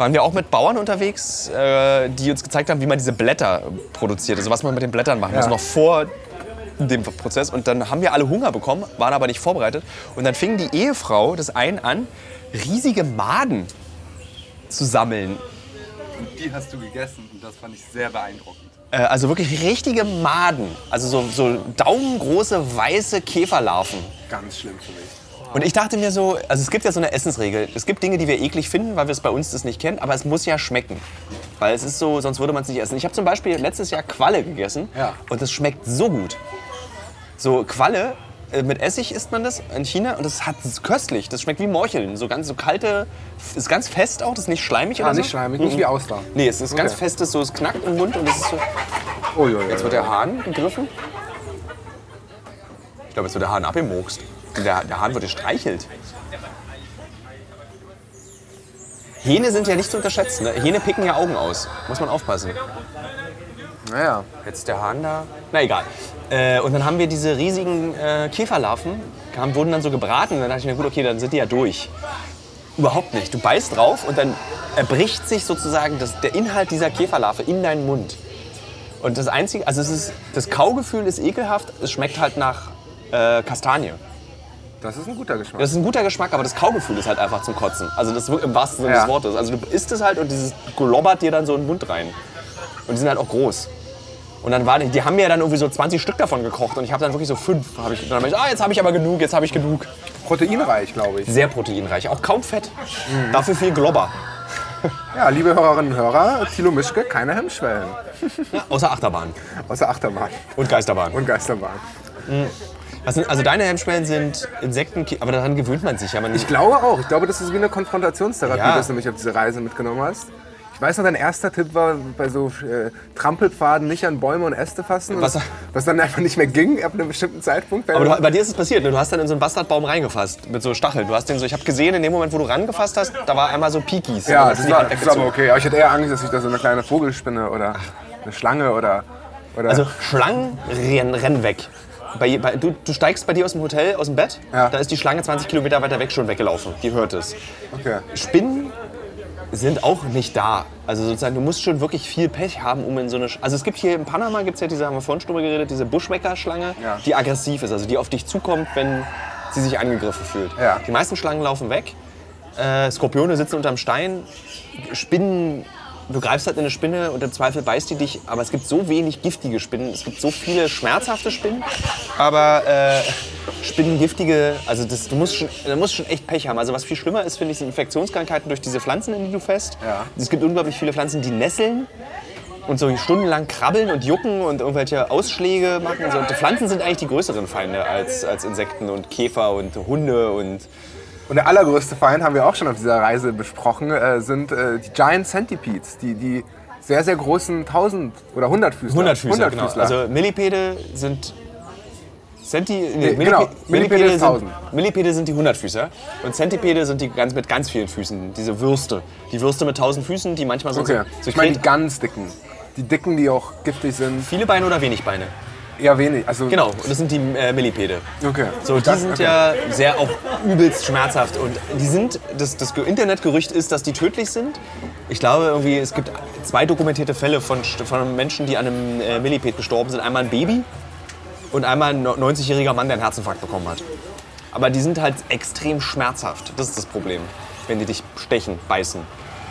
[SPEAKER 1] waren wir auch mit Bauern unterwegs, äh, die uns gezeigt haben, wie man diese Blätter produziert, also was man mit den Blättern machen muss,
[SPEAKER 2] Ja.
[SPEAKER 1] noch vor dem Prozess. Und dann haben wir alle Hunger bekommen, waren aber nicht vorbereitet. Und dann fing die Ehefrau des einen an, riesige Maden zu sammeln
[SPEAKER 3] Die hast du gegessen und das fand ich sehr beeindruckend.
[SPEAKER 1] Äh, Also wirklich richtige Maden. Also so, so daumengroße weiße Käferlarven.
[SPEAKER 2] Ganz schlimm für mich.
[SPEAKER 1] Und ich dachte mir so, also es gibt ja so eine Essensregel. Es gibt Dinge, die wir eklig finden, weil wir es bei uns das nicht kennen, aber es muss ja schmecken. Weil es ist so, sonst würde man es nicht essen. Ich habe zum Beispiel letztes Jahr Qualle gegessen
[SPEAKER 2] Ja.
[SPEAKER 1] und das schmeckt so gut. So Qualle, äh, mit Essig isst man das in China und das, hat, das ist köstlich. Das schmeckt wie Morcheln. So ganz so kalte, ist ganz fest auch, das ist nicht schleimig
[SPEAKER 2] Ah,
[SPEAKER 1] oder so.
[SPEAKER 2] nicht schleimig, nicht wie Austern.
[SPEAKER 1] Nee, es ist ganz
[SPEAKER 2] Okay.
[SPEAKER 1] festes, so es knackt im Mund und es ist so.
[SPEAKER 2] Uiuiui.
[SPEAKER 1] Jetzt wird der Hahn gegriffen. Ich glaube, jetzt wird der Hahn abgemokst. Der, der Hahn wird gestreichelt. Hähne sind ja nicht zu unterschätzen. Ne? Hähne picken ja Augen aus. Muss man aufpassen.
[SPEAKER 2] Naja.
[SPEAKER 1] Jetzt der Hahn da. Na egal. Äh, und dann haben wir diese riesigen äh, Käferlarven, kamen, wurden dann so gebraten. Und dann dachte ich mir, gut, okay, dann sind die ja durch. Überhaupt nicht. Du beißt drauf und dann erbricht sich sozusagen das, der Inhalt dieser Käferlarve in deinen Mund. Und das Einzige, also es ist, das Kaugefühl ist ekelhaft, es schmeckt halt nach äh, Kastanie.
[SPEAKER 2] Das ist ein guter Geschmack.
[SPEAKER 1] Das ist ein guter Geschmack, aber das Kaugefühl ist halt einfach zum Kotzen. Also das im wahrsten Sinne
[SPEAKER 2] Ja.
[SPEAKER 1] des Wortes. Also du isst es halt und dieses globbert dir dann so in den Mund rein. Und die sind halt auch groß. Und dann war die, die haben mir dann irgendwie so 20 Stück davon gekocht und ich habe dann wirklich so fünf. Hab ich, dann hab ich, ah, jetzt habe ich aber genug, jetzt habe ich genug.
[SPEAKER 2] Proteinreich, glaube ich.
[SPEAKER 1] Sehr proteinreich, auch kaum Fett. Dafür viel Globber.
[SPEAKER 2] Ja, liebe Hörerinnen und Hörer, Thilo Mischke, keine Hemmschwellen.
[SPEAKER 1] Ja, außer Achterbahn
[SPEAKER 2] Außer Achterbahn
[SPEAKER 1] und Geisterbahn.
[SPEAKER 2] und Geisterbahn.
[SPEAKER 1] Was sind, also deine Hemmschwellen sind Insekten, aber daran gewöhnt man sich ja. Man
[SPEAKER 2] Ich glaube auch. Ich glaube, das ist wie eine Konfrontationstherapie,
[SPEAKER 1] Ja.
[SPEAKER 2] dass du mich auf diese Reise mitgenommen hast. Ich weiß noch, dein erster Tipp war, bei so äh, Trampelpfaden nicht an Bäume und Äste fassen.
[SPEAKER 1] Was-
[SPEAKER 2] Was, dann einfach nicht mehr ging ab einem bestimmten Zeitpunkt.
[SPEAKER 1] aber du, bei dir ist es passiert, ne? du hast dann in so einen Bastardbaum reingefasst mit so Stacheln. Du hast den so, ich habe gesehen, in dem Moment, wo du rangefasst hast, da war einmal so Pikis.
[SPEAKER 2] Ja,
[SPEAKER 1] dann
[SPEAKER 2] das
[SPEAKER 1] die
[SPEAKER 2] war, das war aber okay. Aber ich hatte eher Angst, dass ich da so eine kleine Vogelspinne oder eine Schlange oder... oder
[SPEAKER 1] Also Schlangen rennen, rennen weg. Bei, bei, du, du steigst bei dir aus dem Hotel, aus dem Bett,
[SPEAKER 2] Ja.
[SPEAKER 1] da ist die Schlange 20 Kilometer weiter weg schon weggelaufen. Die hört es.
[SPEAKER 2] okay.
[SPEAKER 1] Spinnen sind auch nicht da. Also sozusagen, du musst schon wirklich viel Pech haben, um in so eine... Sch also es gibt hier in Panama, gibt es ja diese, haben wir vorhin schon drüber geredet, diese Buschmecker-Schlange,
[SPEAKER 2] Ja.
[SPEAKER 1] die aggressiv ist, also die auf dich zukommt, wenn sie sich angegriffen fühlt.
[SPEAKER 2] Ja.
[SPEAKER 1] Die meisten Schlangen laufen weg. Äh, Skorpione sitzen unterm Stein. Spinnen, du greifst halt in eine Spinne und im Zweifel beißt die dich. Aber es gibt so wenig giftige Spinnen. Es gibt so viele schmerzhafte Spinnen. Aber äh, Spinnen giftige, also das, du musst schon, du musst schon echt Pech haben. Also was viel schlimmer ist, finde ich, sind Infektionskrankheiten durch diese Pflanzen, in die du fest.
[SPEAKER 2] Ja.
[SPEAKER 1] Es gibt unglaublich viele Pflanzen, die nesseln und so stundenlang krabbeln und jucken und irgendwelche Ausschläge machen. So, und die Pflanzen sind eigentlich die größeren Feinde als, als Insekten und Käfer und Hunde und
[SPEAKER 2] Und der allergrößte Feind, haben wir auch schon auf dieser Reise besprochen, äh, sind äh, die Giant Centipedes, die, die sehr, sehr großen 1000 oder 100 Füßler.
[SPEAKER 1] Hundertfüßer, genau. Also Millipede sind Centi nee,
[SPEAKER 2] genau. Millipede ist
[SPEAKER 1] sind,
[SPEAKER 2] 1000.
[SPEAKER 1] Millipede sind die Hundertfüßer und Centipede sind die ganz, mit ganz vielen Füßen, diese Würste. Die Würste mit tausend Füßen, die manchmal so,
[SPEAKER 2] Okay.
[SPEAKER 1] so
[SPEAKER 2] Ich meine die ganz dicken. Die dicken, die auch giftig sind.
[SPEAKER 1] viele Beine oder wenig Beine.
[SPEAKER 2] Eher wenig. Also,
[SPEAKER 1] Genau, das sind die äh, Millipede.
[SPEAKER 2] Okay.
[SPEAKER 1] So, die
[SPEAKER 2] Das-
[SPEAKER 1] sind
[SPEAKER 2] okay.
[SPEAKER 1] ja sehr auch übelst schmerzhaft. Und die sind, das, das Internetgerücht ist, dass die tödlich sind. Ich glaube, irgendwie, es gibt zwei dokumentierte Fälle von, von Menschen, die an einem äh, Milliped gestorben sind. Einmal ein Baby und einmal ein 90-jähriger Mann, der einen Herzinfarkt bekommen hat. Aber die sind halt extrem schmerzhaft. Das ist das Problem, wenn die dich stechen, beißen.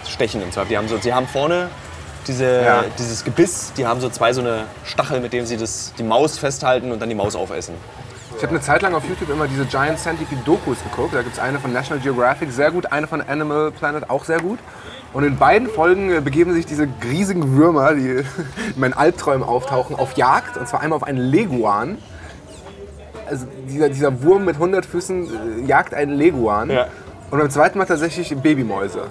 [SPEAKER 1] Stechen im Zweifel. Die haben, so, sie haben vorne diese,
[SPEAKER 2] Ja.
[SPEAKER 1] dieses Gebiss, die haben so zwei so eine Stachel, mit denen sie das, die Maus festhalten und dann die Maus aufessen.
[SPEAKER 2] Ich habe eine Zeit lang auf YouTube immer diese Giant Centipede Dokus geguckt. Da gibt es eine von National Geographic, sehr gut, eine von Animal Planet, auch sehr gut. Und in beiden Folgen äh, begeben sich diese riesigen Würmer, die [laughs] in meinen Albträumen auftauchen, auf Jagd. Und zwar einmal auf einen Leguan. Also dieser, dieser Wurm mit 100 Füßen äh, jagt einen Leguan.
[SPEAKER 1] Ja.
[SPEAKER 2] Und beim zweiten Mal tatsächlich Babymäuse.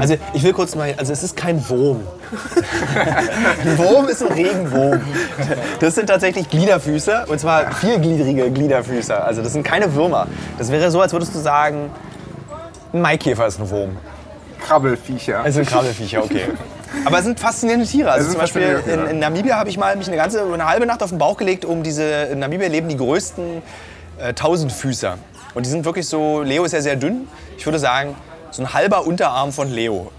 [SPEAKER 1] Also ich will kurz mal, also es ist kein Wurm. [laughs] ein Wurm ist ein Regenwurm. Das sind tatsächlich Gliederfüßer und zwar vielgliedrige Gliederfüßer. Also das sind keine Würmer. Das wäre so, als würdest du sagen, ein Maikäfer ist ein Wurm.
[SPEAKER 2] Krabbelfiecher.
[SPEAKER 1] Es sind Krabbelfiecher, okay. Aber es sind faszinierende Tiere. Also zum Beispiel in, in Namibia habe ich mal mich eine ganze eine halbe Nacht auf den Bauch gelegt, um diese in Namibia leben die größten äh, Tausendfüßer. Und die sind wirklich so. Leo ist ja sehr dünn. Ich würde sagen so ein halber Unterarm von Leo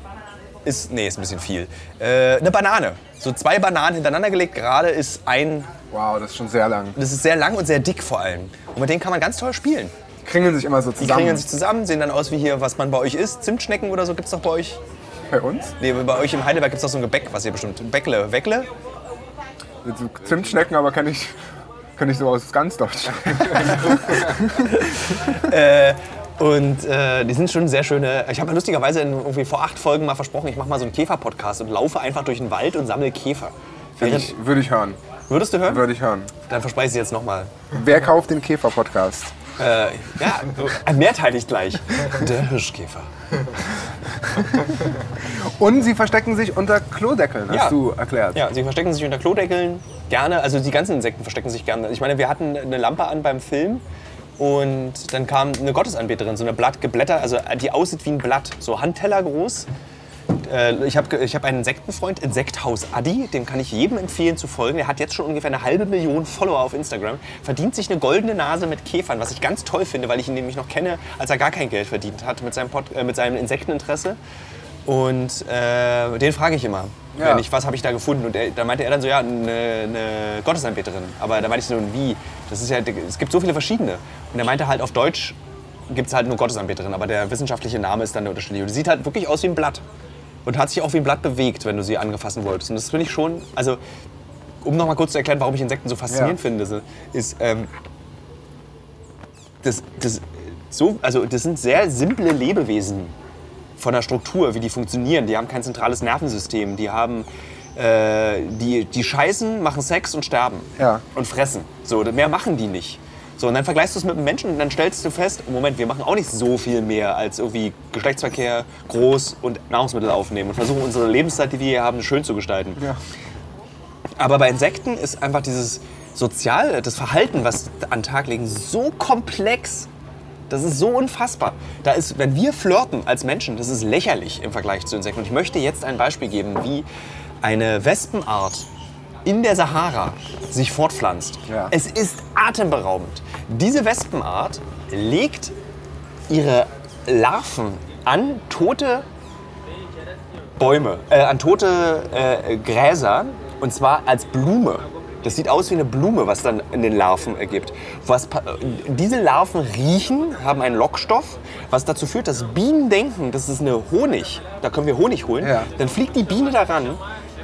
[SPEAKER 1] ist nee ist ein bisschen viel. Äh, eine Banane. So zwei Bananen hintereinander gelegt. Gerade ist ein.
[SPEAKER 2] Wow, das ist schon sehr lang.
[SPEAKER 1] Das ist sehr lang und sehr dick vor allem. Und mit denen kann man ganz toll spielen.
[SPEAKER 2] Die kringeln sich immer so
[SPEAKER 1] Die
[SPEAKER 2] zusammen.
[SPEAKER 1] kringeln sich zusammen, sehen dann aus wie hier, was man bei euch isst. Zimtschnecken oder so gibt es doch bei euch.
[SPEAKER 2] Bei uns?
[SPEAKER 1] Nee, bei euch im Heidelberg gibt es doch so ein Gebäck, was ihr bestimmt. Bäckle. Weckle?
[SPEAKER 2] Zimtschnecken, aber kann ich, kann ich so aus ganz Deutschland. [laughs]
[SPEAKER 1] Und äh, die sind schon sehr schöne. Ich habe mir lustigerweise in, irgendwie vor acht Folgen mal versprochen, ich mache mal so einen Käfer-Podcast und laufe einfach durch den Wald und sammle Käfer. Während,
[SPEAKER 2] Ich, würde ich hören.
[SPEAKER 1] würdest du hören?
[SPEAKER 2] Würde ich hören.
[SPEAKER 1] Dann verspreche ich es jetzt nochmal.
[SPEAKER 2] Wer kauft den Käfer-Podcast?
[SPEAKER 1] Äh, ja, äh, mehrteilig gleich. Der Hirschkäfer.
[SPEAKER 2] Und sie verstecken sich unter Klodeckeln, hast
[SPEAKER 1] Ja.
[SPEAKER 2] du erklärt.
[SPEAKER 1] Ja, sie verstecken sich unter Klodeckeln. Gerne, also die ganzen Insekten verstecken sich gerne. Ich meine, wir hatten eine Lampe an beim Film. Und dann kam eine Gottesanbeterin, so eine Blatt geblättert, also die aussieht wie ein Blatt, so Handteller groß. Äh, Ich habe ich hab einen Insektenfreund, Insekthaus Adi, dem kann ich jedem empfehlen zu folgen. Der hat jetzt schon ungefähr eine halbe Million Follower auf Instagram, verdient sich eine goldene Nase mit Käfern, was ich ganz toll finde, weil ich ihn nämlich noch kenne, als er gar kein Geld verdient hat mit seinem, Pod, äh, mit seinem Insekteninteresse. Und äh, den frage ich immer,
[SPEAKER 2] Ja.
[SPEAKER 1] wenn ich, was habe ich da gefunden? Und er, da meinte er dann so, ja, eine, eine Gottesanbeterin. Aber da meinte ich so, wie? Das ist ja, es gibt so viele verschiedene. Und er meinte halt, auf Deutsch gibt es halt nur Gottesanbeterin, aber der wissenschaftliche Name ist dann der unterschiedliche. Und die sieht halt wirklich aus wie ein Blatt. Und hat sich auch wie ein Blatt bewegt, wenn du sie angefassen wolltest. Und das finde ich schon, also um noch mal kurz zu erklären, warum ich Insekten so faszinierend
[SPEAKER 2] Ja.
[SPEAKER 1] finde, ist, ähm, das, das, so, also das sind sehr simple Lebewesen von der Struktur, wie die funktionieren. Die haben kein zentrales Nervensystem. Die haben, äh, die, die scheißen, machen Sex und sterben
[SPEAKER 2] Ja.
[SPEAKER 1] und fressen. So, mehr machen die nicht. So, und dann vergleichst du es mit einem Menschen und dann stellst du fest, Moment, wir machen auch nicht so viel mehr als irgendwie Geschlechtsverkehr, groß und Nahrungsmittel aufnehmen und versuchen unsere Lebenszeit, die wir hier haben, schön zu gestalten.
[SPEAKER 2] Ja.
[SPEAKER 1] Aber bei Insekten ist einfach dieses Sozial, das Verhalten, was an den Tag legen, so komplex. Das ist so unfassbar. Da ist, wenn wir flirten als Menschen, das ist lächerlich im Vergleich zu Insekten. Und ich möchte jetzt ein Beispiel geben, wie eine Wespenart in der Sahara sich fortpflanzt.
[SPEAKER 2] Ja.
[SPEAKER 1] Es ist atemberaubend. Diese Wespenart legt ihre Larven an tote Bäume, äh, an tote äh, Gräser und zwar als Blume. Das sieht aus wie eine Blume, was dann in den Larven ergibt. Was, diese Larven riechen, haben einen Lockstoff, was dazu führt, dass Bienen denken, das ist eine Honig. Da können wir Honig holen.
[SPEAKER 2] Ja.
[SPEAKER 1] Dann fliegt die Biene daran.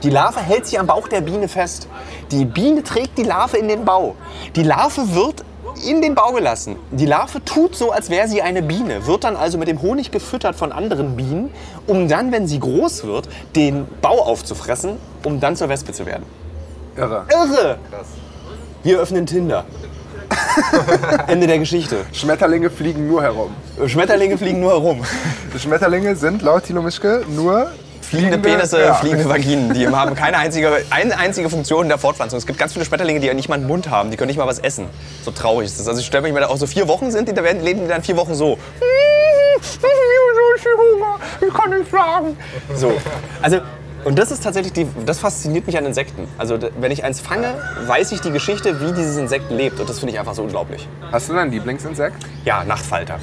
[SPEAKER 1] Die Larve hält sich am Bauch der Biene fest. Die Biene trägt die Larve in den Bau. Die Larve wird in den Bau gelassen. Die Larve tut so, als wäre sie eine Biene, wird dann also mit dem Honig gefüttert von anderen Bienen, um dann, wenn sie groß wird, den Bau aufzufressen, um dann zur Wespe zu werden.
[SPEAKER 2] Irre.
[SPEAKER 1] Irre! Wir öffnen Tinder. [laughs] Ende der Geschichte.
[SPEAKER 2] Schmetterlinge fliegen nur herum.
[SPEAKER 1] Schmetterlinge fliegen nur herum.
[SPEAKER 2] Schmetterlinge sind laut Thilo Mischke nur
[SPEAKER 1] Fliegende Penisse,
[SPEAKER 2] ja.
[SPEAKER 1] fliegende Vaginen. Die haben keine einzige, eine einzige Funktion der Fortpflanzung. Es gibt ganz viele Schmetterlinge, die ja nicht mal einen Mund haben. Die können nicht mal was essen. So traurig ist das. Also ich stelle mich mal auch so vier Wochen sind, die, da werden, leben die dann vier Wochen so. [laughs] Ich kann nicht schlagen. So. Also, und das ist tatsächlich, die, das fasziniert mich an Insekten. Also wenn ich eins fange, weiß ich die Geschichte, wie dieses Insekt lebt. Und das finde ich einfach so unglaublich.
[SPEAKER 2] Hast du dein Lieblingsinsekt?
[SPEAKER 1] Ja, Nachtfalter.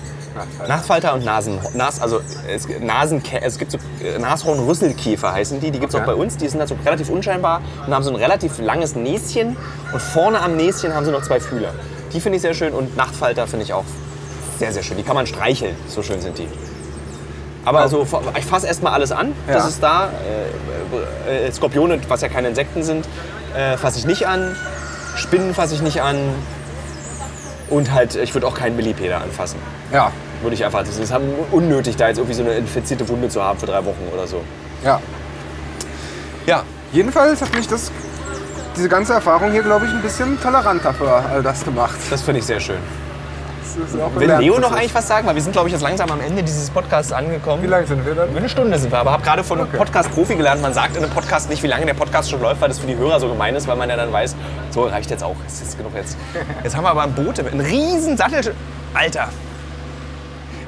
[SPEAKER 1] Nachtfalter und Nasen, Nas, also es, Nasen, es gibt so äh, Nashornrüsselkäfer heißen die, die gibt es auch bei uns. Die sind halt so relativ unscheinbar und haben so ein relativ langes Näschen und vorne am Näschen haben sie noch zwei Fühler. Die finde ich sehr schön und Nachtfalter finde ich auch sehr, sehr schön. Die kann man streicheln, so schön sind die. Aber also, ich fasse erstmal alles an. Das
[SPEAKER 2] Ja.
[SPEAKER 1] ist da. Äh, äh, Skorpione, was ja keine Insekten sind, äh, fasse ich nicht an. Spinnen fasse ich nicht an. Und halt, ich würde auch keinen Millipeder anfassen.
[SPEAKER 2] Ja.
[SPEAKER 1] Würde ich einfach, das ist unnötig, da jetzt irgendwie so eine infizierte Wunde zu haben für drei Wochen oder so.
[SPEAKER 2] Ja.
[SPEAKER 1] Ja,
[SPEAKER 2] Jedenfalls hat mich das, diese ganze Erfahrung hier, glaube ich, ein bisschen toleranter für all das gemacht.
[SPEAKER 1] das finde ich sehr schön. Will Leo noch eigentlich was sagen? Weil wir sind, glaube ich, jetzt langsam am Ende dieses Podcasts angekommen.
[SPEAKER 2] Wie lange sind wir dann?
[SPEAKER 1] Eine Stunde sind wir, aber habe gerade von einem Podcast-Profi gelernt, man sagt in einem Podcast nicht, wie lange der Podcast schon läuft, weil das für die Hörer so gemein ist, weil man ja dann weiß, so reicht jetzt auch, es ist genug jetzt. [laughs] Jetzt haben wir aber ein Boot, ein riesen Sattel. Alter!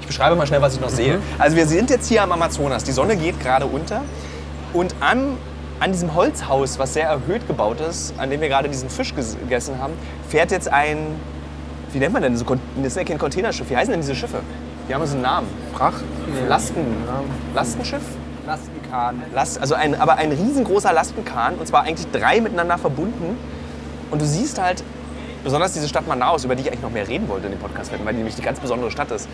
[SPEAKER 1] Ich beschreibe mal schnell, was ich noch sehe. Also wir sind jetzt hier am Amazonas, die Sonne geht gerade unter und an, an diesem Holzhaus, was sehr erhöht gebaut ist, an dem wir gerade diesen Fisch ges- gegessen haben, fährt jetzt ein, wie nennt man denn, so, das ist ja kein Containerschiff, wie heißen denn diese Schiffe? Die haben so einen Namen.
[SPEAKER 2] Fracht?
[SPEAKER 1] Lasten, Lastenschiff?
[SPEAKER 3] Lastenkahn.
[SPEAKER 1] Last, also ein, aber ein riesengroßer Lastenkahn und zwar eigentlich drei miteinander verbunden. Und du siehst halt, besonders diese Stadt Manaus, über die ich eigentlich noch mehr reden wollte in dem Podcast, weil die nämlich die ganz besondere Stadt ist.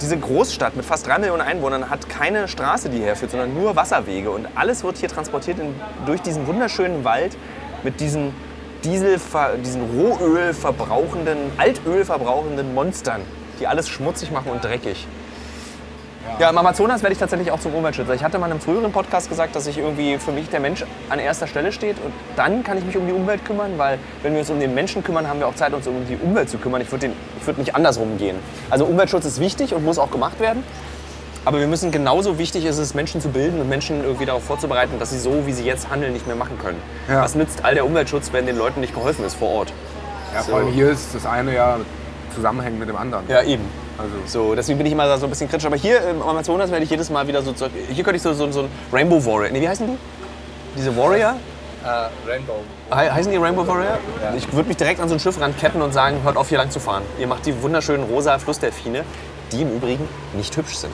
[SPEAKER 1] Diese Großstadt mit fast drei Millionen Einwohnern hat keine Straße, die herführt, sondern nur Wasserwege. Und alles wird hier transportiert in, durch diesen wunderschönen Wald mit diesen Diesel, diesen Rohöl verbrauchenden, Altöl verbrauchenden Monstern, die alles schmutzig machen und dreckig. Ja, im Amazonas werde ich tatsächlich auch zum Umweltschützer. Ich hatte mal in einem früheren Podcast gesagt, dass ich irgendwie für mich der Mensch an erster Stelle steht und dann kann ich mich um die Umwelt kümmern, weil wenn wir uns um den Menschen kümmern, haben wir auch Zeit, uns um die Umwelt zu kümmern. Ich würde würde nicht andersrum gehen. Also Umweltschutz ist wichtig und muss auch gemacht werden. Aber wir müssen genauso wichtig ist es, Menschen zu bilden und Menschen irgendwie darauf vorzubereiten, dass sie so, wie sie jetzt handeln, nicht mehr machen können.
[SPEAKER 2] Ja.
[SPEAKER 1] Was nützt all der Umweltschutz, wenn den Leuten nicht geholfen ist vor Ort?
[SPEAKER 2] Ja,
[SPEAKER 1] So.
[SPEAKER 2] vor allem hier ist das eine ja zusammenhängt mit dem anderen.
[SPEAKER 1] Ja, eben.
[SPEAKER 2] Also,
[SPEAKER 1] So, deswegen bin ich immer so ein bisschen kritisch. Aber hier im Amazonas werde ich jedes Mal wieder so. Hier könnte ich so, so, so ein Rainbow Warrior. Nee, wie heißen die? Diese Warrior?
[SPEAKER 3] Äh, Rainbow.
[SPEAKER 1] He- Heißen die Rainbow Warrior? Ich würde mich direkt an so ein Schiff ranketten und sagen, hört auf hier lang zu fahren. Ihr macht die wunderschönen rosa Flussdelfine, die im Übrigen nicht hübsch sind.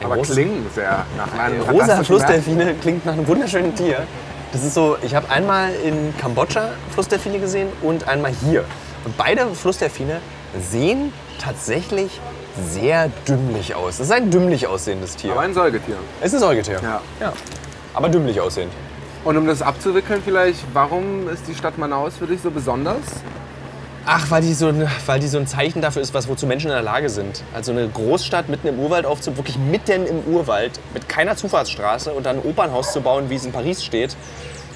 [SPEAKER 1] Ein
[SPEAKER 2] aber
[SPEAKER 1] großes-
[SPEAKER 2] klingen sehr nach einem
[SPEAKER 1] Rosa Flussdelfine klingt nach einem wunderschönen Tier. Das ist so, ich habe einmal in Kambodscha Flussdelfine gesehen und einmal hier. Und beide Flussdelfine sehen tatsächlich sehr dümmlich aus. Das ist ein dümmlich aussehendes Tier.
[SPEAKER 2] Aber ein Säugetier.
[SPEAKER 1] es ist ein Säugetier.
[SPEAKER 2] Ja.
[SPEAKER 1] ja. Aber dümmlich aussehend.
[SPEAKER 2] Und um das abzuwickeln vielleicht, warum ist die Stadt Manaus für dich so besonders?
[SPEAKER 1] Ach, weil die, so ein, weil die so ein Zeichen dafür ist, was wozu Menschen in der Lage sind. Also eine Großstadt mitten im Urwald aufzubauen, wirklich mitten im Urwald, mit keiner Zufahrtsstraße und dann ein Opernhaus zu bauen, wie es in Paris steht,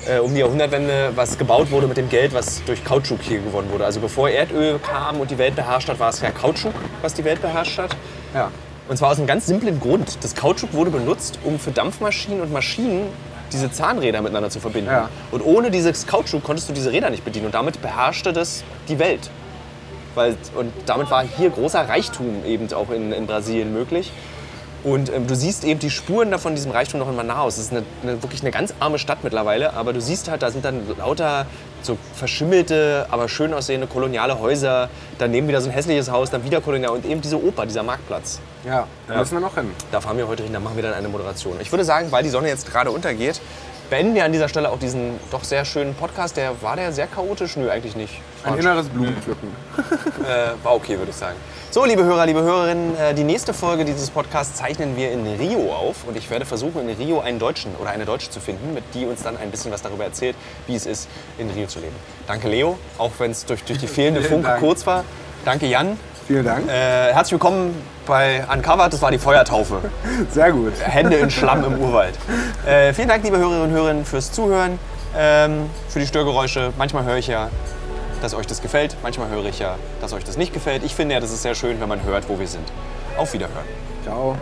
[SPEAKER 1] äh, um die Jahrhundertwende, was gebaut wurde mit dem Geld, was durch Kautschuk hier gewonnen wurde. Also bevor Erdöl kam und die Welt beherrscht hat, war es ja Kautschuk, was die Welt beherrscht hat.
[SPEAKER 2] Ja.
[SPEAKER 1] Und zwar aus einem ganz simplen Grund. Das Kautschuk wurde benutzt, um für Dampfmaschinen und Maschinen diese Zahnräder miteinander zu verbinden.
[SPEAKER 2] Ja.
[SPEAKER 1] Und ohne dieses Kautschuk konntest du diese Räder nicht bedienen. Und damit beherrschte das die Welt. Weil, und damit war hier großer Reichtum eben auch in, in Brasilien möglich. Und ähm, du siehst eben die Spuren davon diesem Reichtum noch in Manaus. Es ist eine, eine, wirklich eine ganz arme Stadt mittlerweile, aber du siehst halt, da sind dann lauter so verschimmelte, aber schön aussehende koloniale Häuser. Daneben wieder so ein hässliches Haus, dann wieder kolonial und eben diese Oper, dieser Marktplatz.
[SPEAKER 2] Ja, da
[SPEAKER 1] Ja.
[SPEAKER 2] müssen wir noch hin.
[SPEAKER 1] Da fahren wir heute hin, da machen wir dann eine Moderation. Ich würde sagen, weil die Sonne jetzt gerade untergeht, beenden wir an dieser Stelle auch diesen doch sehr schönen Podcast. Der war der sehr chaotisch? Nö, eigentlich nicht.
[SPEAKER 2] Ein inneres Blumenpflücken. [laughs]
[SPEAKER 1] Äh, war okay, würde ich sagen. So, liebe Hörer, liebe Hörerinnen, äh, die nächste Folge dieses Podcasts zeichnen wir in Rio auf. Und ich werde versuchen, in Rio einen Deutschen oder eine Deutsche zu finden, mit die uns dann ein bisschen was darüber erzählt, wie es ist, in Rio zu leben. Danke, Leo, auch wenn es durch, durch die [laughs] fehlende Funke kurz war. Danke, Jan.
[SPEAKER 2] Vielen Dank.
[SPEAKER 1] Äh, herzlich willkommen bei Uncovered. Das war die Feuertaufe. [laughs]
[SPEAKER 2] Sehr gut.
[SPEAKER 1] Hände in Schlamm im Urwald. Äh, vielen Dank, liebe Hörerinnen und Hörer, fürs Zuhören, ähm, für die Störgeräusche. Manchmal höre ich ja, dass euch das gefällt. Manchmal höre ich ja, dass euch das nicht gefällt. Ich finde ja, das ist sehr schön, wenn man hört, wo wir sind. Auf Wiederhören.
[SPEAKER 2] Ciao.